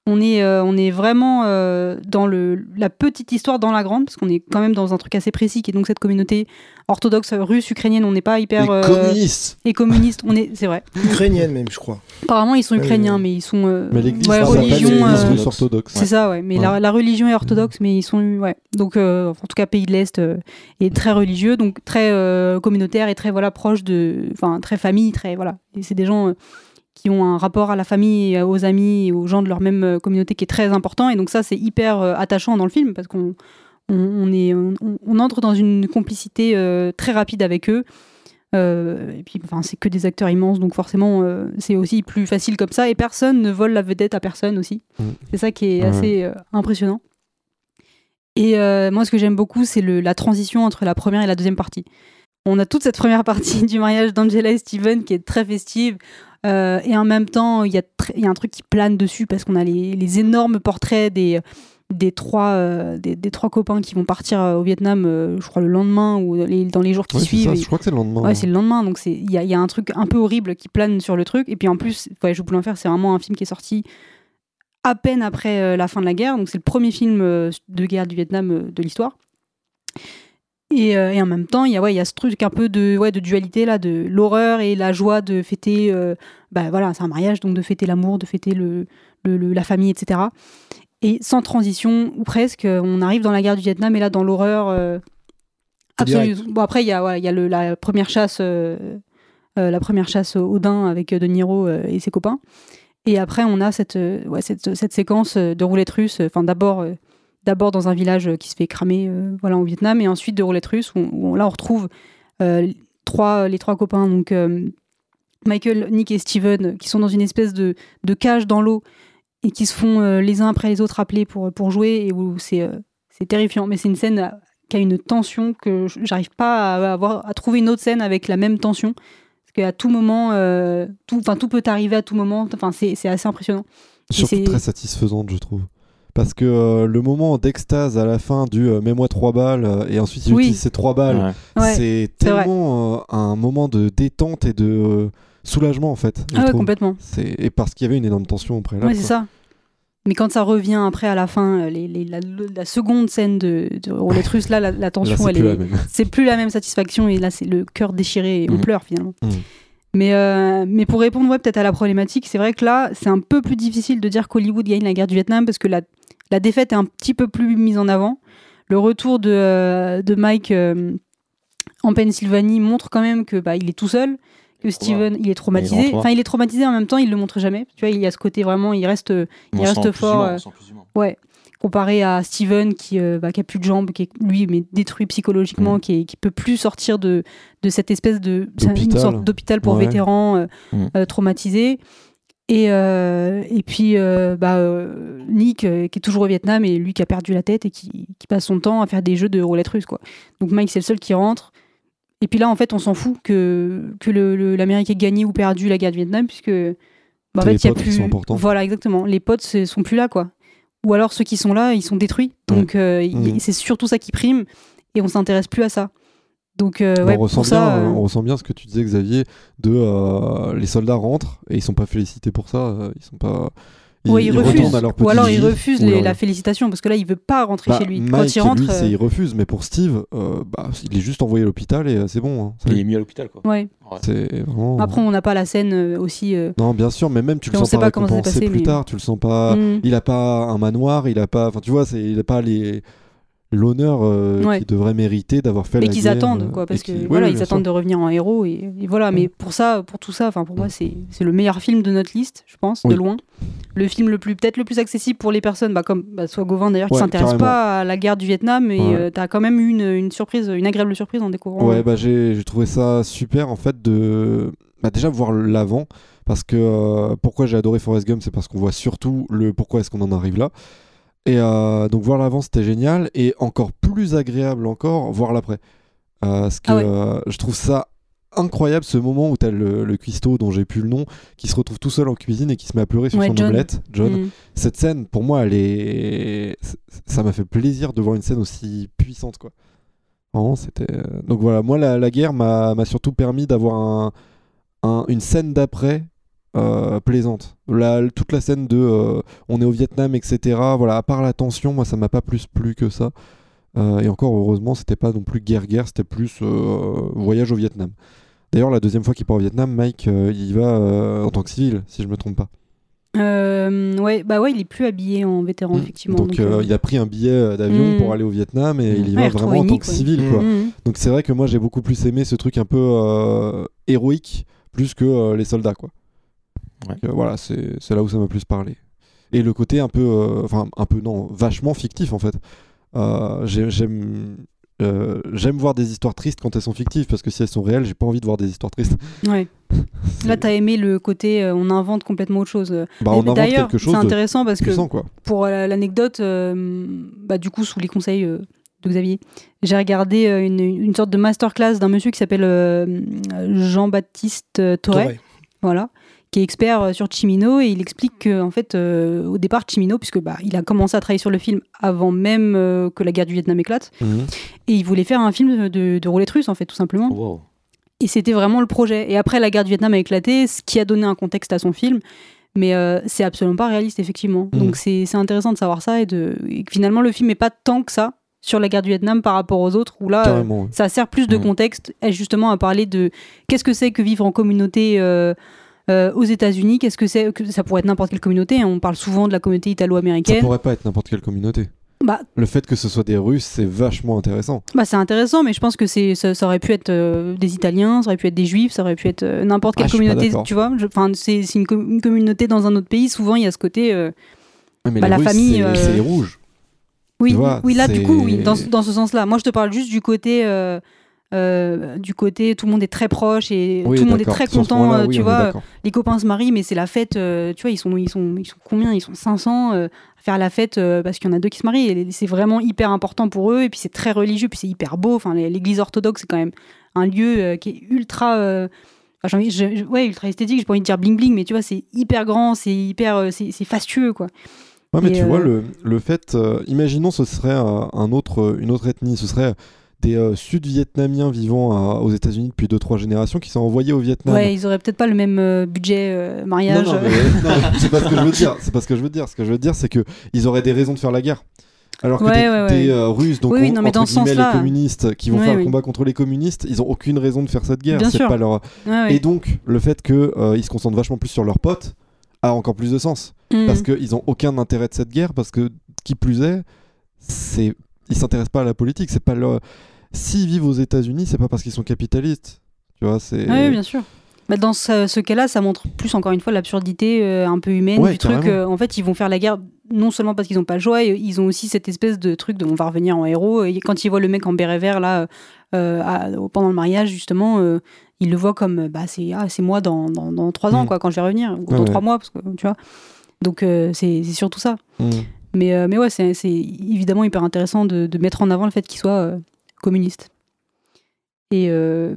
on est, euh, on est vraiment euh, dans le, la petite histoire dans la grande parce qu'on est quand même dans un truc assez précis qui est donc cette communauté orthodoxe russe, ukrainienne. On n'est pas hyper. Et euh, communiste. Et communiste, on est, c'est vrai. Ukrainienne même, je crois. Apparemment, ils sont ukrainiens, mais ils sont. euh, Mais l'église ouais, religion. euh, russe orthodoxe. c'est ça, ouais. Mais Ouais. La, la religion est orthodoxe, mais ils sont, ouais. Donc, euh, en tout cas, pays de l'Est euh, est très religieux, donc très euh, communautaire et très voilà proche de, enfin très famille, très voilà. Et c'est des gens euh, qui ont un rapport à la famille, et aux amis, et aux gens de leur même euh, communauté qui est très important. Et donc ça, c'est hyper euh, attachant dans le film parce qu'on on, on est, on, on entre dans une complicité euh, très rapide avec eux. Euh, et puis, enfin, c'est que des acteurs immenses, donc forcément, euh, c'est aussi plus facile comme ça. Et personne ne vole la vedette à personne aussi. Mm. C'est ça qui est assez euh, impressionnant. Et euh, moi, ce que j'aime beaucoup, c'est la transition entre la première et la deuxième partie. On a toute cette première partie du mariage d'Angela et Steven qui est très festive. Euh, et en même temps, il y, a y un truc qui plane dessus parce qu'on a les, les énormes portraits des, des trois, euh, des, des trois copains qui vont partir euh, au Vietnam, euh, je crois le lendemain ou les- dans les jours qui Ouais, suivent. ça, je crois que c'est le lendemain. Ouais, c'est le lendemain, donc il y a, il y a un truc un peu horrible qui plane sur le truc. Et puis en plus, Voyage au bout de l'enfer, c'est vraiment un film qui est sorti à peine après la fin de la guerre. Donc c'est le premier film de guerre du Vietnam de l'histoire. Et, euh, et en même temps, il y, a, ouais, il y a ce truc un peu de, ouais, de dualité, là, de l'horreur et la joie de fêter. euh, bah, voilà, c'est un mariage, donc de fêter l'amour, de fêter le, le- le- la famille, etc. Et sans transition, ou presque, euh, on arrive dans la guerre du Vietnam et là, dans l'horreur. euh, absolue. Bon, après, il y a, ouais, il y a le- la première chasse. la première chasse au avec De Niro et ses copains. Et après, on a cette, ouais, cette, cette séquence de roulette russe. Enfin, d'abord, d'abord dans un village euh, qui se fait cramer euh, voilà, au Vietnam, et ensuite de roulette russe, où, où là, on retrouve euh, trois, les trois copains, donc Michael, Nick et Steven, qui sont dans une espèce de, de cage dans l'eau et qui se font les uns après les autres appeler pour, pour jouer, et où c'est terrifiant. Mais c'est une scène qui a une tension que j'arrive pas à, avoir, à trouver une autre scène avec la même tension. Parce qu'à tout moment, euh, tout, tout peut arriver à tout moment. Enfin, c'est assez impressionnant. Surtout très satisfaisante, je trouve. Parce que euh, le moment d'extase à la fin du euh, mets-moi trois balles euh, et ensuite il Oui. utilise ces trois balles, Ouais. C'est tellement euh, un moment de détente et de euh, soulagement en fait. Ah ouais, trouve. complètement. C'est- Et parce qu'il y avait une énorme tension au préalable. Ouais, c'est ça. Mais quand ça revient après à la fin, les, les- la, la seconde scène de, de roulette russe, là, la, la tension, plus est, la même. c'est plus la même satisfaction et là, c'est le cœur déchiré et on Mhm. pleure finalement. Mhm. Mais, euh, mais pour répondre ouais, peut-être à la problématique, c'est vrai que là, c'est un peu plus difficile de dire qu'Hollywood gagne la guerre du Vietnam parce que la, la défaite est un petit peu plus mise en avant. Le retour de, euh, de Mike euh, en Pennsylvanie montre quand même que bah, il est tout seul, que Steven il est traumatisé. Il Enfin, il est traumatisé en même temps, il le montre jamais. Tu vois, il y a ce côté vraiment, il reste, il On reste fort. humain, euh. Ouais. Comparé à Steven qui, euh, bah, qui a plus de jambes, qui est lui mais détruit psychologiquement, qui, est, qui peut plus sortir de, de cette espèce de une D'hôpital. sorte d'hôpital pour Ouais. vétérans euh, Mm. traumatisés. Et, euh, et puis euh, bah, euh, Nick qui est toujours au Vietnam et lui qui a perdu la tête et qui, qui passe son temps à faire des jeux de roulette russe quoi. Donc Mike c'est le seul qui rentre. Et puis là en fait on s'en fout que, l'Amérique ait gagné ou perdu la guerre du Vietnam puisque bah, en fait il y a plus voilà exactement les potes sont plus là quoi. Ou alors ceux qui sont là ils sont détruits. Donc euh, Mhm. c'est surtout ça qui prime et on s'intéresse plus à ça. Donc euh, Bah, ouais, on, ressent pour bien, ça, euh, on ressent bien ce que tu disais Xavier de euh, les soldats rentrent et ils sont pas félicités pour ça ils sont pas Ouais, ils refuse. retournent à leur Ou alors il vie, refuse ou les- alors- la félicitation parce que là il veut pas rentrer Bah, chez lui. Mike, Quand il rentre, lui, c'est- il refuse, mais pour Steve, euh, bah, il est juste envoyé à l'hôpital et c'est bon. hein. Il est mis à l'hôpital, quoi. ouais. Vraiment. Après on n'a pas la scène euh, aussi. euh, Non, bien sûr, mais même tu le sens pas récompensé passé, plus mais- tard. Tu le sens pas. Mm. Il a pas un manoir, il a pas. Enfin, tu vois, c'est il a pas les l'honneur euh, Ouais. qu'il devrait mériter d'avoir fait et la qu'ils guerre, attendent euh, quoi parce que voilà oui, ils attendent sûr. de revenir en héros et, et voilà mais pour ça pour tout ça enfin pour moi c'est c'est le meilleur film de notre liste je pense de loin le film le plus peut-être le plus accessible pour les personnes bah, comme bah, soit Gauvin d'ailleurs qui s'intéresse pas à la guerre du Vietnam et euh, t'as quand même eu une, une surprise une agréable surprise en découvrant Ouais, bah j'ai j'ai trouvé ça super en fait de bah, déjà voir l'avant parce que euh, pourquoi j'ai adoré Forrest Gump, c'est parce qu'on voit surtout le pourquoi est-ce qu'on en arrive là. Et euh, donc voir l'avant c'était génial et encore plus agréable encore voir l'après. Euh, parce que Ah ouais. euh, je trouve ça incroyable ce moment où t'as le, le cuistot dont j'ai plus le nom qui se retrouve tout seul en cuisine et qui se met à pleurer sur Ouais, son John. omelette. John. Mm. Cette scène pour moi elle est ça m'a fait plaisir de voir une scène aussi puissante quoi. C'était. Donc voilà, moi, la, la guerre m'a m'a surtout permis d'avoir un, un- une scène d'après euh, plaisante. La- toute la scène de euh, on est au Vietnam, etc. Voilà, à part la tension, moi, ça m'a pas plus plu que ça. Euh, et encore, heureusement, c'était pas non plus guerre-guerre, c'était plus voyage au Vietnam. D'ailleurs, la deuxième fois qu'il part au Vietnam, Mike, il y va en tant que civil, si je me trompe pas. Ouais bah ouais il est plus habillé en vétéran effectivement Donc, il a pris un billet d'avion Mm. pour aller au Vietnam et il y va il vraiment en tant que ouais. civil. Quoi. Mm. Donc c'est vrai que moi j'ai beaucoup plus aimé ce truc un peu héroïque plus que les soldats. Quoi. Donc, euh, voilà, c'est c'est là où ça m'a plus parlé. Et le côté un peu, euh, enfin un peu non, vachement fictif en fait. Euh, j'ai- J'aime euh, j'aime voir des histoires tristes quand elles sont fictives parce que si elles sont réelles, j'ai pas envie de voir des histoires tristes. Ouais. Là, t'as aimé le côté euh, on invente complètement autre chose. Bah, on Et invente D'ailleurs, quelque chose c'est intéressant parce puissant, que quoi. pour euh, l'anecdote, euh, bah, du coup, sous les conseils euh, de Xavier, j'ai regardé une, une sorte de masterclass d'un monsieur qui s'appelle euh, Jean-Baptiste Toré. voilà, qui est expert euh, sur Chimino et il explique que en fait euh, au départ Chimino puisque bah il a commencé à travailler sur le film avant même euh, que la guerre du Vietnam éclate. Mhm. et il voulait faire un film de, de roulette russe en fait tout simplement. Et c'était vraiment le projet. Et après la guerre du Vietnam a éclaté ce qui a donné un contexte à son film. Mais euh, c'est absolument pas réaliste effectivement. Mhm. donc c'est c'est intéressant de savoir ça et, de, et que finalement le film est pas tant que ça sur la guerre du Vietnam par rapport aux autres où là euh, ça sert plus de Mhm. contexte et justement à parler de qu'est-ce que c'est que vivre en communauté euh, euh, aux États-Unis, qu'est-ce que c'est ça pourrait être n'importe quelle communauté. hein. On parle souvent de la communauté Ça italo-américaine. pourrait pas être n'importe quelle communauté. Bah, Le fait que ce soit des Russes, c'est vachement intéressant. bah, c'est intéressant, mais je pense que c'est ça, ça aurait pu être euh, des Italiens, ça aurait pu être des Juifs, ça aurait pu être euh, n'importe quelle Ah, communauté. Tu vois, enfin c'est une, com- une communauté dans un autre pays. Souvent il y a ce côté. euh, Ouais, mais bah, la Russes, famille. c'est- les rouges. Oui, vois, oui, là du coup, oui, dans, dans ce sens-là. Moi, je te parle juste du côté, euh, du côté, tout le monde est très proche et Oui, tout le monde est très content. euh, oui, tu vois, les copains se marient, mais c'est la fête. euh, tu vois, ils sont, ils sont, ils sont combien? Ils sont 500 euh, à faire la fête parce qu'il y en a deux qui se marient. Et c'est vraiment hyper important pour eux. Et puis c'est très religieux, puis c'est hyper beau. Enfin, l'église orthodoxe, c'est quand même un lieu qui est ultra. enfin, envie- je- ouais, ultra esthétique, j'ai pas envie de dire bling bling, mais tu vois, c'est hyper grand, c'est hyper, c'est fastueux, quoi. Ouais, mais Et, tu vois, le, le fait, imaginons ce serait un autre, une autre ethnie, ce serait des euh, Sud-Vietnamiens vivant à- aux États-Unis depuis 2-3 générations qui sont envoyés au Vietnam. Ouais, ils auraient peut-être pas le même euh, budget euh, mariage. Non, non, mais- non, c'est pas ce que je veux dire. C'est pas ce que je veux dire. Ce que je veux dire, c'est que ils auraient des raisons de faire la guerre. Alors que Ouais, des, ouais, des, ouais. Russes, donc Oui, oui, on- non, mais entre dans ce guillemets, les communistes qui vont faire le oui. combat contre les communistes, ils ont aucune raison de faire cette guerre. Bien C'est sûr. pas leur. Et donc le fait que euh, ils se concentrent vachement plus sur leurs potes a encore plus de sens Mhm. parce qu'ils ont aucun intérêt de cette guerre parce que qui plus est, c'est ils s'intéressent pas à la politique. C'est pas leur. S'ils vivent aux États-Unis, c'est pas parce qu'ils sont capitalistes. Tu vois, c'est. Oui, bien sûr. Bah, dans ce, ce cas-là, ça montre plus encore une fois l'absurdité euh, un peu humaine Ouais, du truc. euh, en fait, ils vont faire la guerre non seulement parce qu'ils n'ont pas le choix, ils ont aussi cette espèce de truc de on va revenir en héros. Et quand ils voient le mec en béret vert là euh, à- pendant le mariage, justement, ils le voient comme bah c'est ah, c'est moi dans, dans, dans trois ans Mm. quoi quand je vais revenir ou dans ouais. trois mois parce que tu vois. Donc c'est c'est surtout ça. Mm. Mais mais ouais, c'est c'est évidemment hyper intéressant de, de mettre en avant le fait qu'ils soient euh, communistes. Et euh,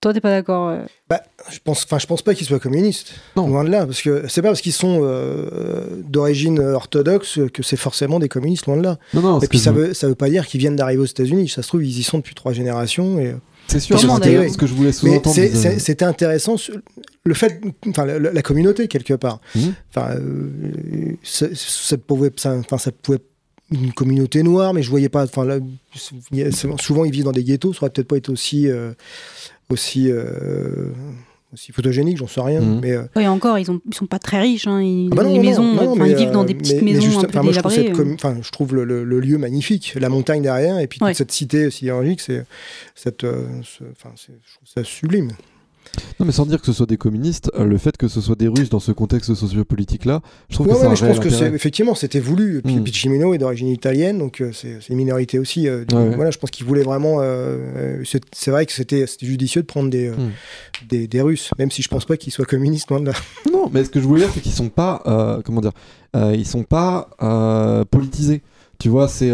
toi, t'es pas d'accord euh? Bah, je pense, enfin, je pense pas qu'ils soient communistes. Loin de là, parce que c'est pas parce qu'ils sont euh, d'origine orthodoxe que c'est forcément des communistes. Loin de là. Non, non, et puis ça je- veut, ça veut pas dire qu'ils viennent d'arriver aux États-unis. Ça se trouve, ils y sont depuis trois générations. Et, C'est sûr, c'est ce que je voulais sous-entendre. C'était intéressant le fait, enfin la, la communauté quelque part. Mhm. Enfin, euh, ça, ça pouvait, ça, enfin, ça pouvait une communauté noire, mais je voyais pas. Enfin, souvent ils vivent dans des ghettos. Ça aurait peut-être pas été aussi euh, aussi euh, aussi photogénique, j'en sais rien. Mhm. Mais euh, Ouais, encore, ils, ont, ils sont pas très riches. Hein. Ils, ah bah non, les non, maisons, non, enfin, mais, ils vivent dans des euh, petites mais- mais maisons juste- un peu enfin, moi, je trouve, délabrées. cette com- enfin, je trouve le, le- le lieu magnifique, la montagne derrière, et puis toute Ouais. cette cité sidérurgique, c'est cette, euh, ce- enfin, c'est- je trouve ça sublime. Non, mais sans dire que ce soit des communistes, euh, le fait que ce soit des Russes dans ce contexte sociopolitique-là, je trouve Ouais, que ouais, ça mais je pense que c'est effectivement c'était voulu. Puis, Mm. Chimino est d'origine italienne, donc euh, c'est une minorité aussi. euh, Ouais. Voilà, je pense qu'il voulait vraiment. euh, c'est vrai que c'était judicieux de prendre des, euh, Mm. des, des Russes, même si je pense pas qu'ils soient communistes loin de là. Non, mais ce que je voulais dire, c'est qu'ils sont pas, comment dire, ils sont pas politisés. Tu vois, c'est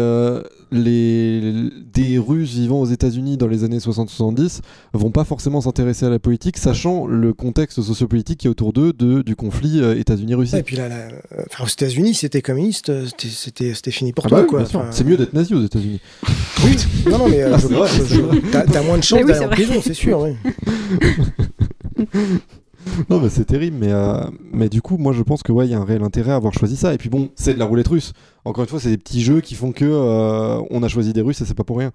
les des Russes vivant aux États-Unis dans les années 60-70 vont pas forcément s'intéresser à la politique, sachant le contexte sociopolitique qui est autour d'eux de, du conflit euh, États-Unis-Russie. Et puis là, là, euh, enfin, aux États-Unis, si c'était communiste, euh, c'était- fini pour Ah toi. bah oui, quoi. Enfin, C'est mieux d'être nazi aux États-Unis. Oui, non, non, mais euh, Ah, je- vrai, je- t'as t'as moins de chances oui, d'aller en prison, c'est sûr. oui. Non, mais c'est terrible, mais, euh, mais du coup, moi je pense que ouais, il y a un réel intérêt à avoir choisi ça. Et puis bon, c'est de la roulette russe. Encore une fois, c'est des petits jeux qui font que euh, on a choisi des Russes et c'est pas pour rien.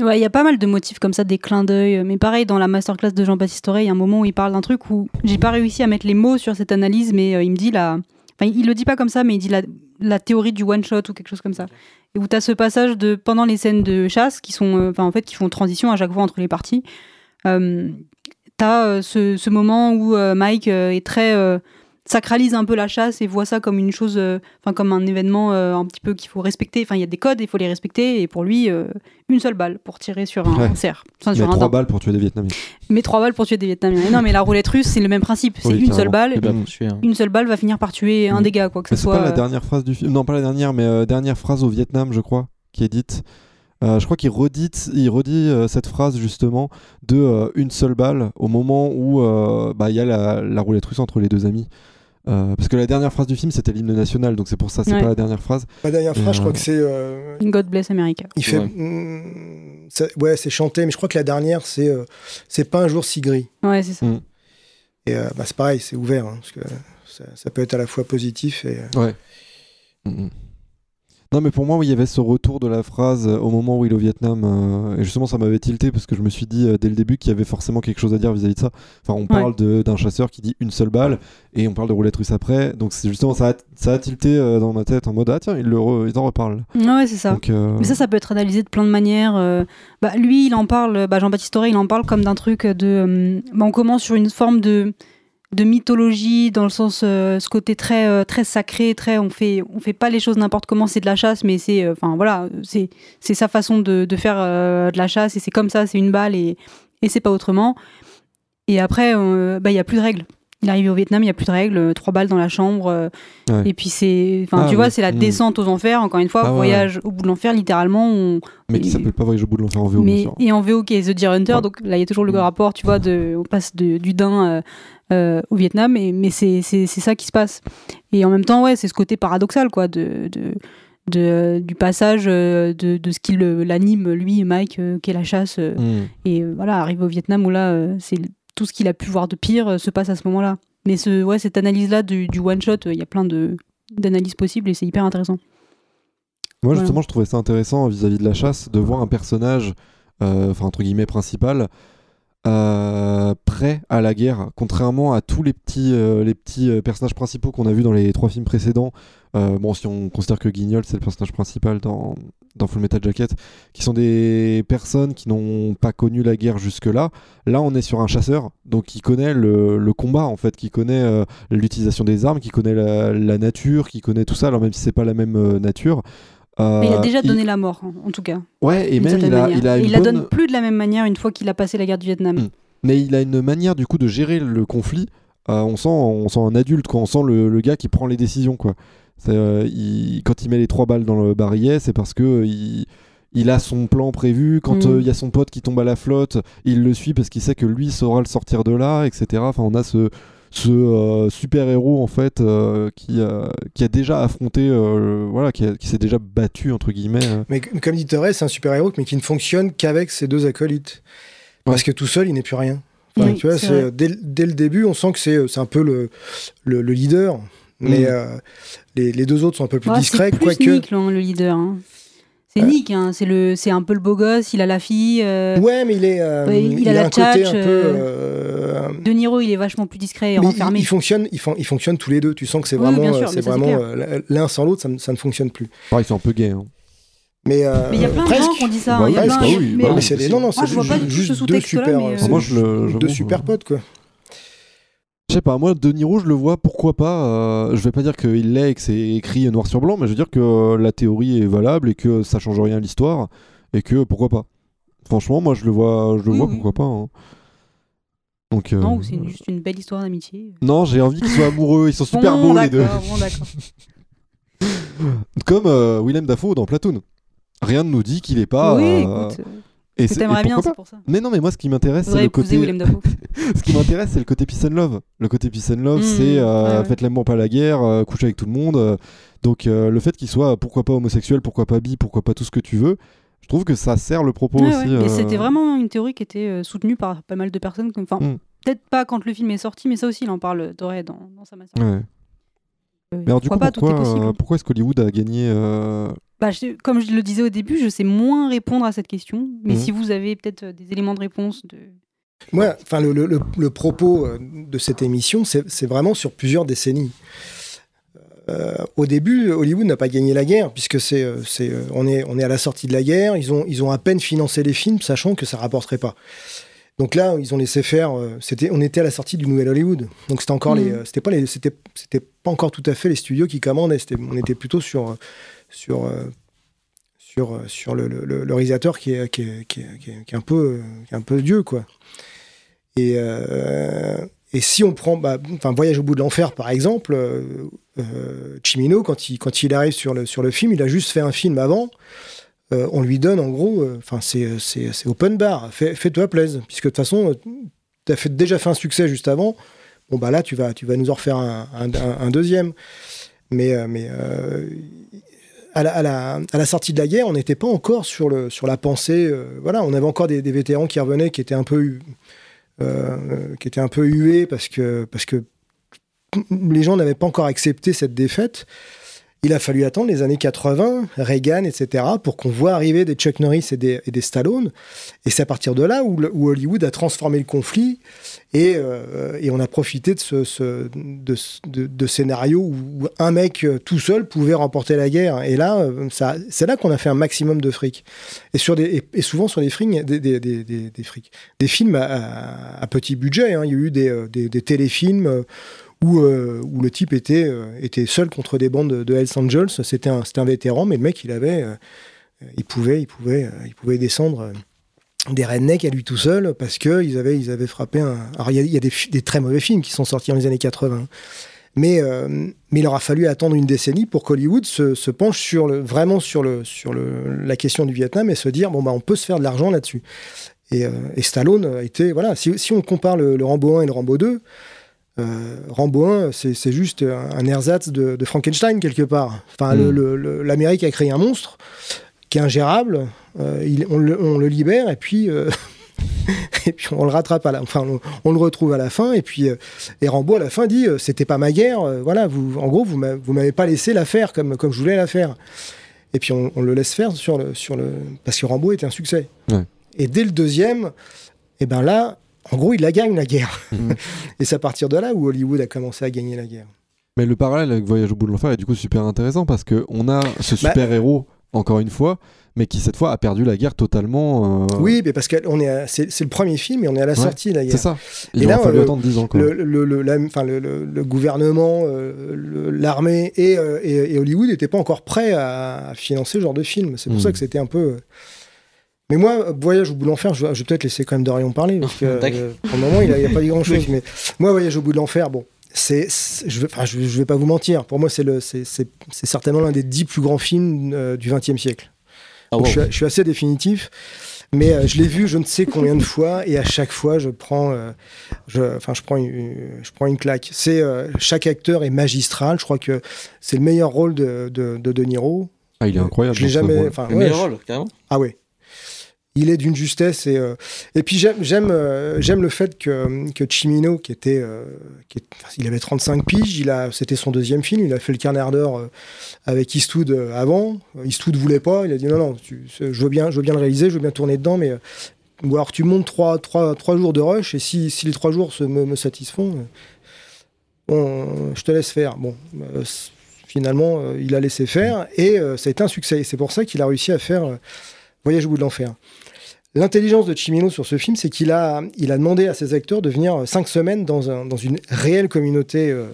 Ouais, il y a pas mal de motifs comme ça, des clins d'œil. Mais pareil, dans la masterclass de Jean-Baptiste Auré, il y a un moment où il parle d'un truc où j'ai pas réussi à mettre les mots sur cette analyse, mais euh, il me dit la. Enfin, il le dit pas comme ça, mais il dit la, la théorie du one shot ou quelque chose comme ça. Et où tu as ce passage de pendant les scènes de chasse qui sont, en fait, qui font transition à chaque fois entre les parties. T'as euh, ce, ce moment où euh, Mike euh, est très euh, sacralise un peu la chasse et voit ça comme une chose, euh, enfin comme un événement euh, un petit peu qu'il faut respecter. Enfin, il y a des codes, il faut les respecter. Et pour lui, euh, une seule balle pour tirer sur un Ouais. cerf. Enfin, Mais sur un trois dent. balles pour tuer des Vietnamiens. Mais trois balles pour tuer des Vietnamiens. Et non, mais la roulette russe, c'est le même principe. C'est Oui, une seule balle. Tuer, hein. Une seule balle va finir par tuer un Mm. dégât, quoi que Mais ce c'est soit. pas la dernière phrase du film. Non, pas la dernière, mais euh, dernière phrase au Vietnam, je crois, qui est dite. Euh, je crois qu'il redit, il redit euh, cette phrase justement de euh, une seule balle au moment où euh, bah, il y a la, la roulette russe entre les deux amis. Euh, parce que la dernière phrase du film c'était l'hymne national, donc c'est pour ça, c'est Ouais. pas la dernière phrase. La dernière phrase, je crois que c'est. euh, God bless America. il fait. Ouais. mm, ça- ouais, c'est chanté, mais je crois que la dernière, c'est. euh, c'est pas un jour si gris. Ouais, c'est ça. Mm. Et euh, bah, c'est pareil, c'est ouvert, hein, parce que ça, ça peut être à la fois positif et. Ouais. Mhm. Non, mais pour moi, oui, il y avait ce retour de la phrase euh, au moment où il est au Vietnam. euh, et justement, ça m'avait tilté parce que je me suis dit euh, dès le début qu'il y avait forcément quelque chose à dire vis-à-vis de ça. Enfin, on parle d'un chasseur qui dit une seule balle et on parle de roulette russe après. Donc, justement, ça a, ça a tilté euh, dans ma tête en mode Ah, tiens, il, le re- il en reparle. Ouais, c'est ça. Donc, Mais ça, ça peut être analysé de plein de manières. Bah, lui, il en parle, bah, Jean-Baptiste Auré, il en parle comme d'un truc de. bah, on commence sur une forme de, de mythologie, dans le sens, euh, ce côté très, euh, très sacré, très. On fait, on fait pas les choses n'importe comment, c'est de la chasse, mais c'est. euh, Enfin, voilà, c'est c'est sa façon de, de faire euh, de la chasse, et c'est comme ça, c'est une balle, et, et c'est pas autrement. Et après, bah, il y a plus de règles. Il arrive au Vietnam, il y a plus de règles, trois balles dans la chambre. Ouais. Et puis c'est. Enfin, Ah tu vois, c'est la Mm. descente aux enfers, encore une fois, Ah ouais, voyage au bout de l'enfer, littéralement. On, mais qui s'appelle pas Voyage au bout de l'enfer en VO, bien mais, sûr. et en VO qui est The Deer Hunter, Ouais. donc là il y a toujours le Mm. rapport, tu vois, de, on passe de, du Dain euh, euh, au Vietnam, et, mais c'est ça qui se passe. Et en même temps, ouais, c'est ce côté paradoxal, quoi, de, de, de- du passage euh, de, de ce qui le- l'anime, lui, Mike, euh, qui est la chasse, euh, Mhm. et euh, voilà, arrive au Vietnam où là, euh, c'est tout ce qu'il a pu voir de pire euh, se passe à ce moment-là. Mais ce, ouais, cette analyse-là du, du one-shot, euh, il y a plein d'analyses possibles et c'est hyper intéressant. Moi, Voilà. justement, je trouvais ça intéressant vis-à-vis de la chasse de voir un personnage, euh, enfin, entre guillemets, principal, euh, prêt à la guerre, contrairement à tous les petits, euh, euh, personnages principaux qu'on a vus dans les trois films précédents. Bon, si on considère que Guignol, c'est le personnage principal dans, dans Full Metal Jacket, qui sont des personnes qui n'ont pas connu la guerre jusque-là. Là, on est sur un chasseur, donc qui connaît le, combat, en fait, qui connaît l'utilisation des armes, qui connaît la, la nature, qui connaît tout ça, alors même si c'est pas la même nature. Euh, Mais il a déjà il- donné la mort, en, en tout cas. Ouais, et même il a, manière. il a Et une il la donne plus de la même manière une fois qu'il a passé la guerre du Vietnam. Mm. Mais il a une manière du coup de gérer le conflit. Euh, on, sent, on sent un adulte, quoi. on sent le, le gars qui prend les décisions. Quoi. Euh, il- quand il met les trois balles dans le barillet, c'est parce que euh, il, il a son plan prévu. Quand Mm. euh, il y a son pote qui tombe à la flotte, il le suit parce qu'il sait que lui saura le sortir de là, etc. Enfin, on a ce, ce euh, super héros en fait euh, qui, a- qui a déjà affronté, euh, voilà, qui, qui s'est déjà battu entre guillemets. euh. Mais c- comme dit Thérèse, c'est un super-héros, mais qui ne fonctionne qu'avec ses deux acolytes. Parce que tout seul, il n'est plus rien. Enfin, Oui, tu vois, euh, dès, dès le début, on sent que c'est, euh, c'est un peu le, le, le leader. Mais Mm. euh, les, les deux autres sont un peu plus Ouais, discrets, c'est plus quoique. Le leader. hein. C'est Nick, hein, c'est le, c'est un peu le beau gosse, il a la fille. euh, Ouais, mais il est. euh, Ouais, il a la un côté tchatch, un peu. euh, euh, De Niro, il est vachement plus discret et mais renfermé. ils, ils fonctionnent, ils, font, ils fonctionnent tous les deux. Tu sens que c'est Oui, vraiment, c'est vraiment l'un sans l'autre, ça, ne- ça ne fonctionne plus. Ah, ils sont un peu gays. hein. Mais euh, il y a plein de gens qui ont dit ça. Bah il y a oui, plein- bah oui, mais- bah mais c'est non, non, c'est je vois pas du tout juste ce deux super, deux potes quoi. Je sais pas, moi, De Niro, je le vois, pourquoi pas. euh, je vais pas dire qu'il l'est et que c'est écrit noir sur blanc, mais je veux dire que euh, la théorie est valable et que ça change rien à l'histoire et que pourquoi pas. Franchement, moi, je le vois, je le Oui, vois oui. pourquoi pas. hein. Donc, euh, Non, ou c'est juste une belle histoire d'amitié. non, j'ai envie qu'ils soient amoureux, ils sont super Bon, beaux les deux. d'accord, Bon, d'accord. Comme euh, Willem Dafoe dans Platoon. Rien ne nous dit qu'il est pas. oui, écoute. Et que t'aimerais bien, c'est pour ça. Mais non, mais moi, ce qui m'intéresse, c'est le côté. Ce qui m'intéresse, c'est le côté peace and love. Le côté peace and love, Mmh, c'est euh, ouais, ouais. faites l'amour, pas la guerre, euh, couchez avec tout le monde. euh, donc, euh, le fait qu'il soit pourquoi pas homosexuel, pourquoi pas bi, pourquoi pas tout ce que tu veux, je trouve que ça sert le propos Ouais, aussi. Et euh, c'était vraiment une théorie qui était soutenue par pas mal de personnes. Enfin, Mm. peut-être pas quand le film est sorti, mais ça aussi, il en parle Doré dans, dans sa matière. Euh, Mais alors, du coup, pourquoi pas, tout est pourquoi, possible. euh, pourquoi est-ce qu'Hollywood a gagné euh, Bah, je- comme je le disais au début, je sais moins répondre à cette question. Mais Mhm. si vous avez peut-être des éléments de réponse de. Enfin le, le- le- le propos de cette émission, c'est vraiment sur plusieurs décennies. Euh, au début, Hollywood n'a pas gagné la guerre puisque c'est, c'est, on est, on est à la sortie de la guerre. Ils ont, ils ont à peine financé les films, sachant que ça rapporterait pas. Donc là, ils ont laissé faire. euh, c'était, on était à la sortie du nouvel Hollywood. Donc c'était encore Mhm. les, euh, c'était pas les, c'était, c'était pas encore tout à fait les studios qui commandaient. C'était, on était plutôt sur, euh, sur, sur, sur le, le- le- le réalisateur qui est, qui est, qui est- qui est- qui un peu, qui est un peu Dieu, quoi. Et, euh, et si on prend, bah, enfin, Voyage au bout de l'enfer, par exemple, euh, Chimino, quand il, quand il arrive sur le, sur le film, il a juste fait un film avant. Euh, on lui donne en gros, euh, enfin c'est c'est open bar, fais- fais-toi plaise, puisque de toute façon, tu as déjà fait un succès juste avant. Bon bah là, tu vas tu vas nous en refaire un, un- deuxième. Mais euh, mais euh, à la, à, la, à la sortie de la guerre, on n'était pas encore sur, le, sur la pensée. euh, voilà, on avait encore des, vétérans qui revenaient, qui étaient un peu, euh, qui étaient un peu hués parce que, parce que les gens n'avaient pas encore accepté cette défaite. Il a fallu attendre les années 80, Reagan, etc., pour qu'on voit arriver des Chuck Norris et des, Stallone. Et c'est à partir de là où, Hollywood a transformé le conflit et, euh, et on a profité de ce, ce- de, ce- de- de scénario où un mec euh, tout seul pouvait remporter la guerre. Et là, euh, c'est là qu'on a fait un maximum de fric. Et, souvent sur des, frics, des, des, des, films à, petit budget. hein. Il y a eu des téléfilms. Euh, où, le type était, euh, était seul contre des bandes de, Hells Angels. C'était un, vétéran, mais le mec, il avait, euh, il pouvait, il pouvait, il pouvait descendre des rednecks à lui tout seul parce que ils avaient, ils avaient frappé un. Alors il y a, des, très mauvais films qui sont sortis dans les années 80. Mais, mais il aura fallu attendre une décennie pour qu'Hollywood se, se penche sur vraiment sur, la question du Vietnam et se dire bon bah on peut se faire de l'argent là-dessus. Et, Stallone a été voilà si, on compare le Rambo 1 et le Rambo 2, euh, Rambo 1, c'est juste un, ersatz de, de Frankenstein quelque part. Enfin, Mm. le- l'Amérique a créé un monstre qui est ingérable. euh, il- on, le, on le libère et puis. euh, Et puis on le rattrape à la, enfin on, on le retrouve à la fin et puis et Rambo à la fin dit c'était pas ma guerre, voilà vous, en gros vous vous m'avez pas laissé la faire comme comme je voulais la faire. Et puis on, on le laisse faire sur le sur le parce que Rambo était un succès. Ouais. Et dès le deuxième, et ben là, en gros, il la gagne la guerre. et c'est à partir de là où Hollywood a commencé à gagner la guerre. Mais le parallèle avec Voyage au bout de l'enfer est du coup super intéressant parce que on a ce Bah- super héros encore une fois, mais qui cette fois a perdu la guerre totalement. euh, Oui, mais parce que c'est, c'est le premier film et on est à la Ouais, sortie de la guerre. c'est ça. Il et là, fallu euh, attendre 10 ans. Le, le, le- la- enfin, le, le- le gouvernement, euh, l'armée et, et- et Hollywood n'étaient pas encore prêts à, à financer ce genre de film. C'est pour Mm. ça que c'était un peu. Mais moi, Voyage au bout de l'enfer, je vais, je vais peut-être laisser quand même Dorian parler, parce que euh, pour le moment, il n'y a, pas dit grand-chose. mais moi, Voyage au bout de l'enfer, bon, c'est, c'est- je ne vais, enfin, je, vais- je vais pas vous mentir. Pour moi, c'est, le, c'est, c'est, c'est certainement l'un des dix plus grands films euh, du XXe siècle. Ah, Donc, je, suis, je suis assez définitif. Mais euh, je l'ai vu je ne sais combien de fois et à chaque fois je prends, euh, je, enfin je prends une, je prends une claque. C'est euh, chaque acteur est magistral. Je crois que c'est le meilleur rôle de de, de De Niro. Ah, il est incroyable. Je l'ai jamais. Le ouais, meilleur je- rôle, carrément. ah ouais. Il est d'une justesse et euh, et puis j'aime j'aime euh, j'aime le fait que que Chimino qui était euh, qui il avait 35 piges, il a c'était son deuxième film, il a fait le d'or euh, avec Eastwood avant. Eastwood voulait pas, il a dit non non, je veux bien je veux bien le réaliser, je veux bien tourner dedans mais ou alors tu montes trois, trois, trois jours de rush et si, si les trois jours se, me, me satisfont, je te laisse faire. Bon, finalement, il a laissé faire et ça a été un succès. C'est pour ça qu'il a réussi à faire Voyage au bout de l'enfer. L'intelligence de Chimino sur ce film, c'est qu'il a, il a demandé à ses acteurs de venir euh, cinq semaines dans, un, dans une réelle communauté euh,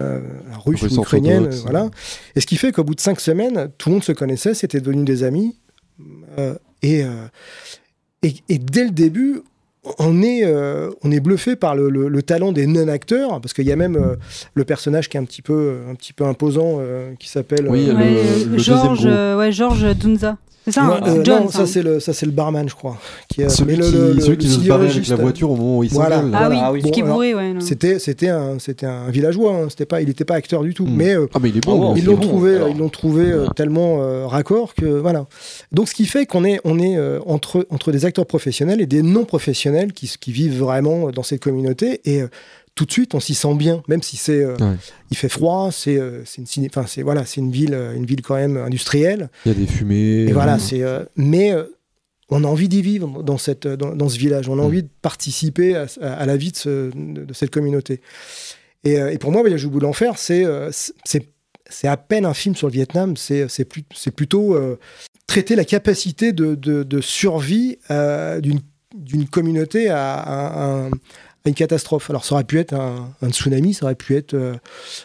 euh, russe Russe ou ukrainienne. orthodoxe. euh, voilà. Et ce qui fait qu'au bout de cinq semaines, tout le monde se connaissait, c'était devenu des amis. Euh, et, euh, et, et dès le début, on est, euh, on est bluffé par le, le- le talent des non-acteurs, parce qu'il y a même euh, le personnage qui est un petit peu, un petit peu imposant, euh, qui s'appelle... Oui, euh, le- euh, Georges, euh, ouais, Georges Dunza. C'est ça, Ouais, hein euh, John, non, ça c'est le, ça c'est le barman, je crois. Qui est- Celui mais qui, le- le- celui le qui veut se barrer avec sidérurgiste, la voiture au moment où il Voilà. s'engueule. Ah oui, Ah oui. qui est Bon, bourré, ouais. non. C'était, c'était un, c'était un villageois. hein, C'était pas, il n'était pas acteur du tout. Mm. Mais euh, Ah, mais il est bon. ils il est l'ont bon, trouvé, alors. ils l'ont trouvé euh, tellement euh, raccord que voilà. Donc ce qui fait qu'on est, on est euh, entre entre des acteurs professionnels et des non professionnels qui, qui vivent vraiment dans cette communauté et euh, tout de suite on s'y sent bien, même si c'est, euh, Ouais. il fait froid, c'est, euh, c'est une, ciné- c'est voilà, c'est une ville, euh, une ville quand même industrielle. Il y a des fumées. Et voilà, c'est. mais on a envie d'y vivre dans, cette, dans, dans ce village. On a envie de participer à, à- à la vie de, ce- de- de cette communauté. Et, et pour moi, Voyage au bout de l'enfer, c'est c'est c'est à peine un film sur le Vietnam. C'est c'est plus- c'est plutôt traiter la capacité de, de, de survie euh, d'une d'une communauté à, à un- à une catastrophe. Alors, ça aurait pu être un, un tsunami, ça aurait pu être, euh,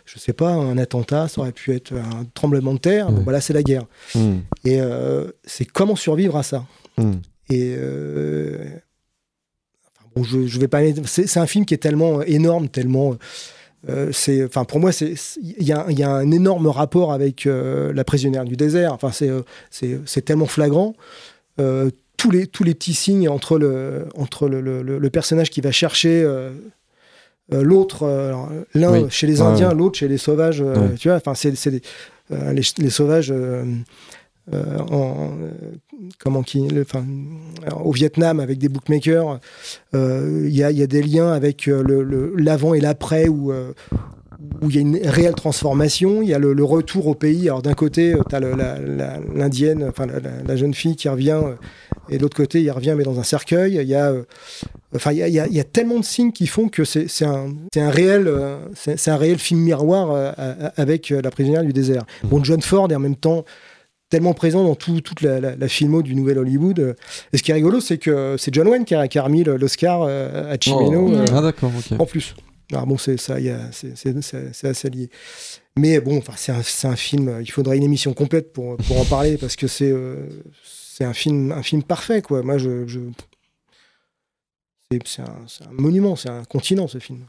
je sais pas, un attentat, ça aurait pu être un tremblement de terre. Bon, Ouais. voilà, c'est la guerre. mm, Et euh, c'est comment survivre à ça. mm. Et euh, bon, je, je vais pas. C'est un film qui est tellement énorme, tellement c'est, enfin, pour moi, c'est, il y, a un- il y a un énorme rapport avec la prisonnière du désert. Enfin, c'est, c'est, c'est tellement flagrant. Tous les tous les petits signes entre le entre le, le- personnage qui va chercher euh, euh, l'autre, euh, l'un Oui. chez les Indiens, ouais. l'autre chez les sauvages. Ouais. Tu vois, enfin, c'est, les, les, sauvages. en, comment qui, enfin, au Vietnam avec des bookmakers, il y, a, y a des liens avec l'avant et l'après où où il y a une réelle transformation. Il y a le, le retour au pays. Alors d'un côté, tu as l'indienne, enfin la, la- la jeune fille qui revient, et de l'autre côté, il revient mais dans un cercueil. Il y a, euh, enfin, il y a, il y tellement de signes qui font que c'est un, réel, euh, c'est un réel film miroir euh, avec la prisonnière du désert. Bon, John Ford est en même temps tellement présent dans tout- toute la, la, la filmo du nouvel Hollywood. Et ce qui est rigolo, c'est que c'est John Wayne qui a, qui a remis l'Oscar à Chimeno. Oh. Ah, d'accord, ok. En plus. Alors bon, c'est ça, c'est- assez lié. Mais bon, enfin, c'est un, film. Il faudrait une émission complète pour, pour en parler parce que c'est c'est un film, un film parfait, quoi. Moi, je, je- c'est un, monument, c'est un continent, ce film.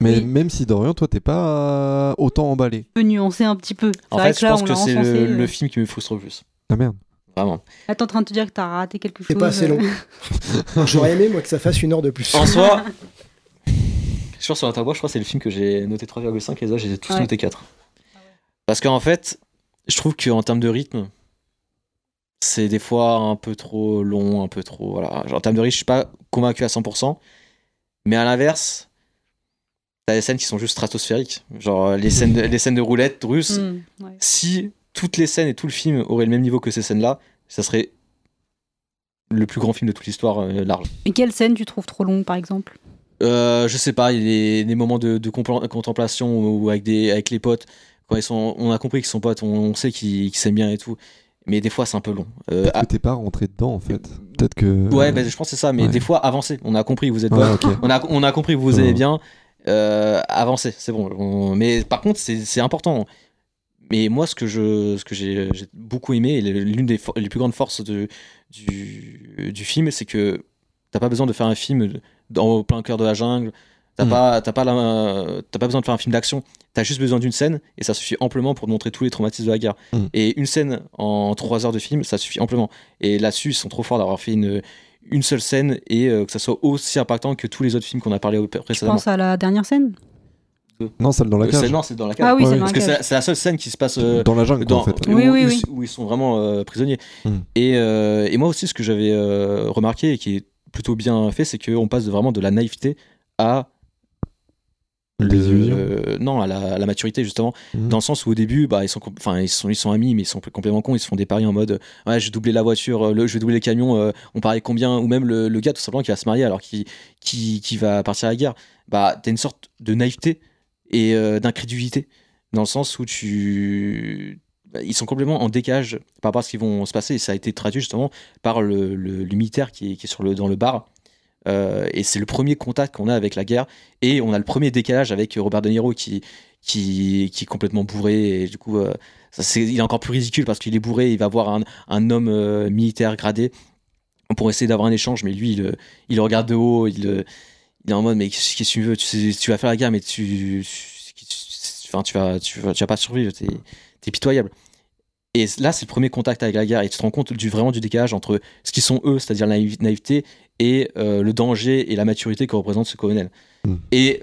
Mais même si Dorian, toi, t'es pas autant emballé. peut nuancer un petit peu. En fait, je là, pense que c'est le, euh. le film qui me frustre le plus. Ah merde. Vraiment. Là, t'es en train de te dire que t'as raté quelque chose. C'est pas assez euh. long. J'aurais aimé, moi, que ça fasse une heure de plus. En soi, je sûr sur la table, je crois que c'est le film que j'ai noté 3,5 et les autres, j'ai tous Ouais. noté 4. Parce qu'en fait, je trouve qu'en termes de rythme, c'est des fois un peu trop long, un peu trop. Voilà. Genre, en termes de rythme, je suis pas convaincu à 100%. Mais à l'inverse, t'as des scènes qui sont juste stratosphériques. Genre, les scènes de, les scènes de roulette russes. Mm, ouais. Si toutes les scènes et tout le film auraient le même niveau que ces scènes-là, ça serait le plus grand film de toute l'histoire euh, large. Et quelle scène tu trouves trop longue, par exemple? Euh, je sais pas, il y a des, moments de, contemplation ou avec, des, avec les potes. Quand ils sont, on a compris qu'ils sont potes, on, on sait qu'ils qu'ils s'aiment bien et tout. Mais des fois, c'est un peu long. Euh, Peut-être ah, que t'es pas rentré dedans, en fait. Peut-être que. ouais, bah, je pense que c'est ça. Mais Ouais. des fois, avancez. On a compris vous êtes Ouais, ok. On, a, on a compris vous Ouais. aimez bien. Euh, avancez, c'est bon. On- mais par contre, c'est important. Mais moi, ce que je, ce que j'ai beaucoup aimé, et l'une des les plus grandes forces de, du, du film, c'est que t'as pas besoin de faire un film dans, au plein cœur de la jungle. T'as Mm. pas, t'as pas, la- t'as pas besoin de faire un film d'action. T'as juste besoin d'une scène et ça suffit amplement pour te montrer tous les traumatismes de la guerre. Mm. Et une scène en trois heures de film, ça suffit amplement. Et là-dessus, ils sont trop forts d'avoir fait une, une seule scène et euh, que ça soit aussi impactant que tous les autres films qu'on a parlé précédemment. pense à la dernière scène? Non, celle dans la Euh, cage. c'est- non, c'est dans la cage. Ah oui, c'est dans la que cage. c'est c'est la seule scène qui se passe euh, Dans la jungle, quoi, en fait. où, Oui, oui, où- oui. où ils sont vraiment euh, prisonniers. Mm. Et, euh, et moi aussi, ce que j'avais euh, remarqué et qui est plutôt bien fait, c'est qu'on passe de vraiment de la naïveté à. Euh, non à la, à la maturité justement. Mhm. dans le sens où au début bah ils sont enfin ils sont ils sont amis mais ils sont complètement cons. Ils se font des paris en mode ouais je vais doubler la voiture euh, le, je vais doubler les camions euh, on parie combien? Ou même le, le gars tout simplement qui va se marier alors qu'il qui, qui va partir à la guerre. Bah t'as une sorte de naïveté et euh, d'incrédulité. Dans le sens où tu bah, ils sont complètement en décalage par rapport à ce qui vont se passer. Et ça a été traduit justement par le, le, le militaire qui est, qui est sur le, dans le bar Euh, et c'est le premier contact qu'on a avec la guerre. Et on a le premier décalage avec Robert De Niro qui, qui, qui est complètement bourré. Et du coup euh, il est encore plus ridicule parce qu'il est bourré. Il va voir un, un homme euh, militaire gradé pour essayer d'avoir un échange. Mais lui il, euh, il regarde de haut. Il, est en mode mais qu'est-ce que tu veux? Tu, vas faire la guerre mais tu, tu, enfin, tu, vas, tu, vas, tu vas pas survivre. T'es, t'es pitoyable. Et là, c'est le premier contact avec la guerre. Et tu te rends compte du, vraiment du décalage entre ce qu'ils sont eux, c'est-à-dire la naïv- naïveté, et euh, le danger et la maturité que représente ce colonel. Mm. Et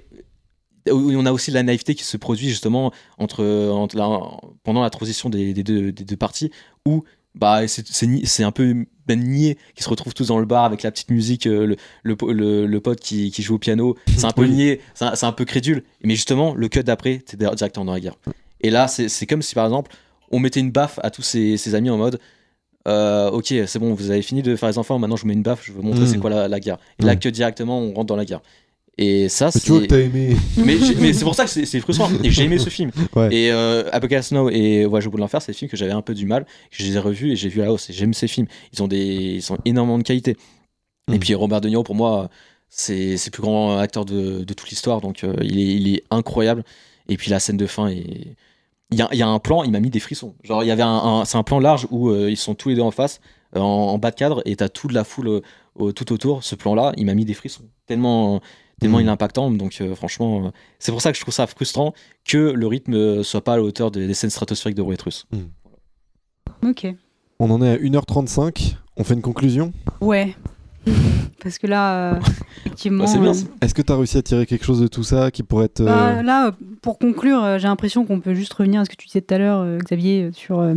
on a aussi la naïveté qui se produit justement entre, entre la- pendant la transition des, des deux, des deux parties, où bah, c'est, un peu ben niais qui se retrouvent tous dans le bar avec la petite musique, euh, le, le, po- le- le pote qui, qui joue au piano, c'est un peu niais, c'est un, peu crédule. Mais justement, le cut d'après, t'es directement dans la guerre. Et là, c'est, c'est comme si par exemple, on mettait une baffe à tous ses, ses amis en mode euh, ok c'est bon vous avez fini de faire les enfants maintenant je vous mets une baffe je veux montrer Mm. c'est quoi la, la guerre et là Mm. que directement on rentre dans la guerre et ça c'est tu vois que t'as aimé. mais, j'ai- mais c'est pour ça que c'est, c'est frustrant et j'ai aimé ce film Ouais. et euh, Apocalypse Now et Ouais je voulais l'enfer c'est des films que j'avais un peu du mal je les ai revus et j'ai vu à la hausse et j'aime ces films ils ont des ils ont énormément de qualité et Mm. puis Robert De Niro pour moi c'est c'est le plus grand acteur de, de toute l'histoire donc euh, il, est, il est incroyable et puis la scène de fin est il y a, il y a un plan, il m'a mis des frissons. Genre, il y avait un, un- c'est un plan large où euh, ils sont tous les deux en face, euh, en, en bas de cadre, et t'as toute la foule euh, tout autour. Ce plan-là, il m'a mis des frissons. Tellement, tellement Mhm. il est impactant. Donc euh, franchement, euh, c'est pour ça que je trouve ça frustrant que le rythme soit pas à la hauteur des, des scènes stratosphériques de Rouet Russe. Ok. On en est à 1h35. On fait une conclusion? Ouais. Parce que là, euh, effectivement. Bah, c'est bien, euh. Est-ce que tu as réussi à tirer quelque chose de tout ça qui pourrait être. euh, bah, là, euh, pour conclure, j'ai l'impression qu'on peut juste revenir à ce que tu disais tout à l'heure, euh, Xavier, sur, euh,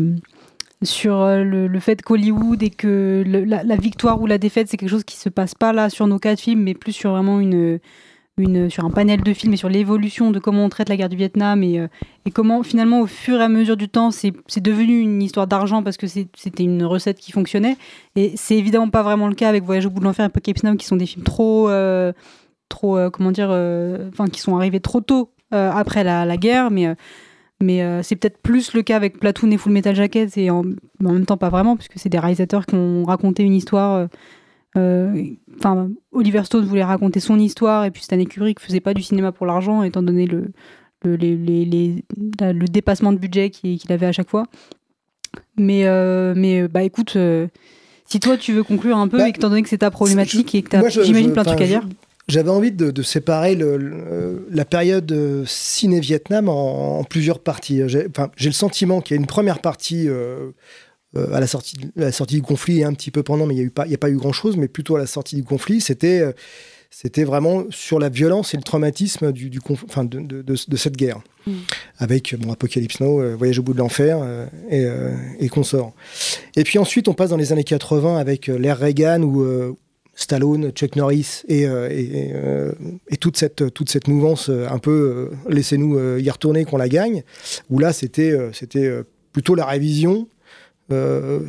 sur euh, le, le fait qu'Hollywood et que le- la, la victoire ou la défaite, c'est quelque chose qui se passe pas là sur nos quatre films, mais plus sur vraiment une, sur un panel de films et sur l'évolution de comment on traite la guerre du Vietnam et, euh, et comment finalement au fur et à mesure du temps c'est devenu une histoire d'argent parce que c'était une recette qui fonctionnait. Et c'est évidemment pas vraiment le cas avec Voyage au bout de l'enfer et Apocalypse Now qui sont des films trop euh, trop euh, comment dire enfin qui sont arrivés trop tôt après la, guerre. Mais mais c'est peut-être plus le cas avec Platoon et Full Metal Jacket et en, en même temps pas vraiment puisque c'est des réalisateurs qui ont raconté une histoire Enfin, Oliver Stone voulait raconter son histoire et puis Stanley Kubrick faisait pas du cinéma pour l'argent étant donné le, le, les- les- les- la- le dépassement de budget qu'il avait à chaque fois. Mais, euh, mais euh, bah écoute, euh, si toi tu veux conclure un peu Bah, étant donné que c'est ta problématique et que j'imagine plein de trucs à dire. J'avais envie de, de séparer le- le- euh, la période euh, ciné-Vietnam en, en plusieurs parties. J'ai le sentiment qu'il y a une première partie euh, euh, à la sortie, la sortie du conflit et un petit peu pendant, mais il n'y a, eu pas- y a pas eu grand-chose, mais plutôt à la sortie du conflit, c'était euh, c'était vraiment sur la violence et le traumatisme du, du conf- enfin, de, de- de- de cette guerre. Mm. Avec bon, Apocalypse Now, euh, Voyage au bout de l'enfer et, et consorts. Et puis ensuite, on passe dans les années 80 avec l'ère Reagan où Stallone, Chuck Norris et, et, et, toute, cette, toute cette mouvance un peu laissez-nous y retourner qu'on la gagne, où là c'était c'était plutôt la révision. Euh,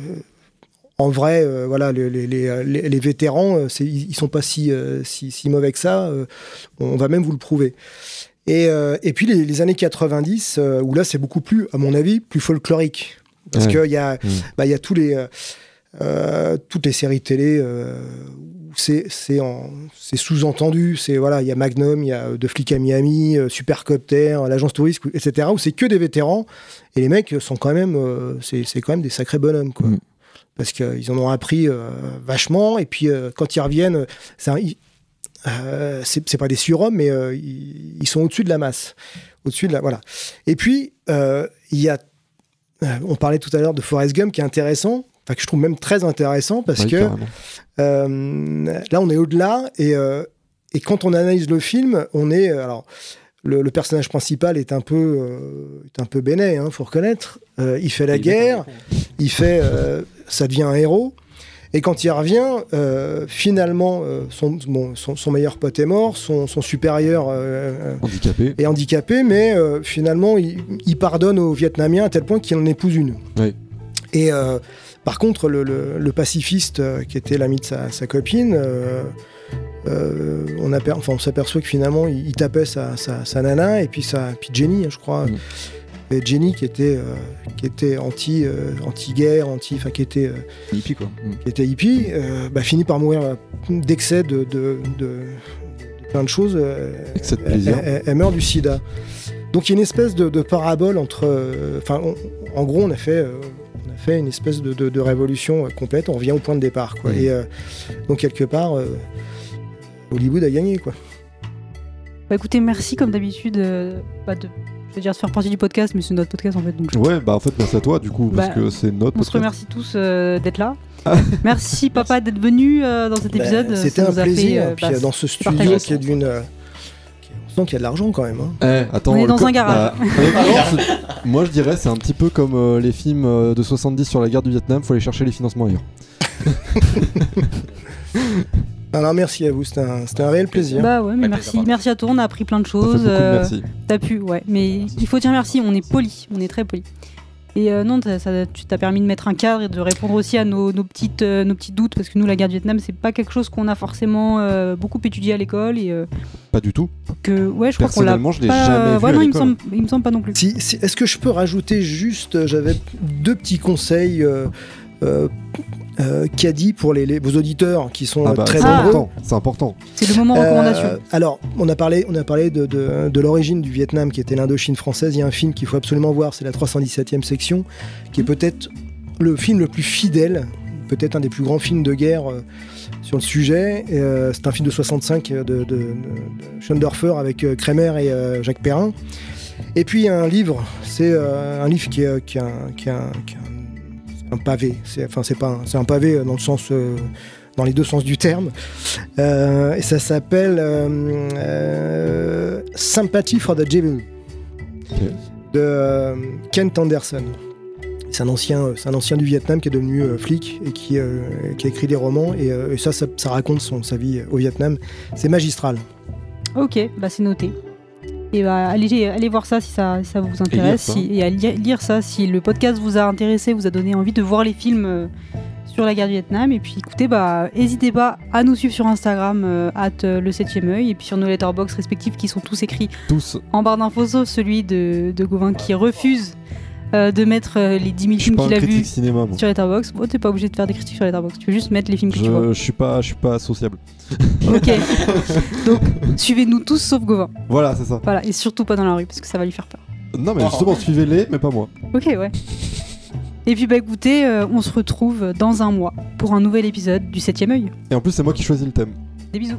en vrai, euh, voilà, les, les- les- les- les vétérans, euh, ils sont pas si, euh, si, si mauvais que ça. on va même vous le prouver. Et, et puis les, années 90, euh, où là c'est beaucoup plus, à mon avis, plus folklorique. Parce Ouais. qu'il y, a Mm. bah, y a tous les, euh, euh, toutes les séries télé euh, c'est c'est en- c'est sous-entendu. C'est voilà, il y a Magnum, il y a euh, De flics à Miami, euh, Supercopter, l'agence touriste, etc. Où c'est que des vétérans et les mecs sont quand même, euh, c'est quand même des sacrés bonhommes quoi. Mm. Parce qu'ils en ont appris euh, vachement et puis euh, quand ils reviennent, c'est euh, pas des surhommes, mais euh, ils, ils sont au-dessus de la masse, au-dessus de la voilà. Et puis euh, il y a, euh, on parlait tout à l'heure de Forrest Gump qui est intéressant, enfin que je trouve même très intéressant parce Oui, que euh, là on est au-delà et euh, et quand on analyse le film, on est alors le, le personnage principal est un peu euh, est un peu bénet, hein, faut reconnaître. Euh, il fait la Il guerre, il fait, euh, ça devient un héros. Et quand il revient, euh, finalement, euh, son, bon, son, son meilleur pote est mort, son, son supérieur euh, Handicapé. est handicapé, mais euh, finalement, il, il pardonne aux Vietnamiens à tel point qu'il en épouse une. Oui. Et euh, par contre, le, le- le pacifiste euh, qui était l'ami de sa, sa copine, euh, euh, on, aper- enfin, on s'aperçoit que finalement, il, il tapait sa, sa- sa nana et puis, sa, puis Jenny, je crois. Mm. Et Jenny qui était, euh, qui était anti, euh, anti-guerre, anti, enfin qui était, Hippie quoi. Mm. qui était hippie, bah, finit par mourir d'excès de, de, de- de plein de choses. Excès de elle, plaisir. elle- elle meurt du sida. Donc il y a une espèce de, parabole entre. Enfin, en gros, on a fait. Fait une espèce de, de- de révolution euh, complète, on revient au point de départ. Quoi. Et euh, donc, quelque part, euh, Hollywood a gagné. Quoi. Bah écoutez, merci comme d'habitude euh, bah, de, je veux dire, de faire partie du podcast, mais c'est notre podcast en fait. Donc je- Ouais, bah en fait, merci à toi du coup, parce Bah, que c'est notre on se remercie tous euh, d'être là. Merci papa d'être venu euh, dans cet Bah, épisode. C'était un plaisir. fait, euh, puis bah, dans ce studio qui est d'une. Qu'il y a de l'argent quand même. hein. Eh, attends, On est dans co- un garage. bah, moi je dirais c'est un petit peu comme euh, les films euh, de 70 sur la guerre du Vietnam, faut aller chercher les financements ailleurs. Alors, merci à vous, c'était un, c'était un réel plaisir. Bah ouais, mais merci, merci à toi, on a appris plein de Ça fait choses. beaucoup de euh, merci. T'as pu, ouais, mais il faut dire merci, on est poli, on est très poli. Et euh, non, ça, tu t'as permis de mettre un cadre et de répondre aussi à nos, nos petites, euh, nos petits doutes, parce que nous, la guerre du Vietnam, c'est pas quelque chose qu'on a forcément euh, beaucoup étudié à l'école et euh, Pas du tout. que, ouais, je crois qu'on l'a Personnellement, je l'ai jamais vu ouais, à non, il me semble, il me semble pas non plus. Si- si- Est-ce que je peux rajouter juste, j'avais deux petits conseils euh, euh, euh, caddie pour les, les- vos auditeurs qui sont Ah euh, bah, très c'est nombreux. important, c'est important. C'est le moment Euh, recommandation. alors, on a parlé, on a parlé de, de- de l'origine du Vietnam, qui était l'Indochine française. Il y a un film qu'il faut absolument voir, c'est la 317e section, qui est peut-être le film le plus fidèle peut-être un des plus grands films de guerre euh, sur le sujet. Et, euh, c'est un film de 65 de, de, de, Schoendorfer avec euh, Kremer et euh, Jacques Perrin. Et puis un livre, c'est euh, un livre qui est, qui est un, qui est un- qui est un- un pavé. C'est, enfin, c'est pas, un- c'est un pavé dans le sens, euh, dans les deux sens du terme. Euh, et ça s'appelle euh, euh, Sympathy for the Devil de euh, Kent Anderson. C'est un ancien, c'est un ancien du Vietnam qui est devenu euh, flic et qui, euh, qui a écrit des romans. Et, euh, et ça, ça, ça raconte son, sa vie au Vietnam. C'est magistral. Ok, bah c'est noté. Et bah allez, allez voir ça si ça, si ça vous intéresse. ça. si- Et, à lire, lire ça si le podcast vous a intéressé, vous a donné envie de voir les films euh, sur la guerre du Vietnam. Et puis écoutez, bah n'hésitez pas à nous suivre sur Instagram, euh, at euh, le 7ème œil, et puis sur nos letterbox respectifs qui sont tous écrits Tous. en barre d'infos, sauf celui de, de Gauvin qui refuse euh, de mettre euh, les 10 000 films qu'il a vus sur Letterboxd. Bon, t'es pas obligé de faire des critiques sur Letterboxd, tu peux juste mettre les films que tu vois. Je, je suis pas, je suis pas sociable. Ok. Donc, suivez-nous tous sauf Gauvin. Voilà, c'est ça. Voilà, et surtout pas dans la rue parce que ça va lui faire peur. Non, mais justement, suivez-les, mais pas moi. Ok, ouais. Et puis, bah écoutez, euh, on se retrouve dans un mois pour un nouvel épisode du 7ème œil. Et en plus, c'est moi qui choisis le thème. Des bisous.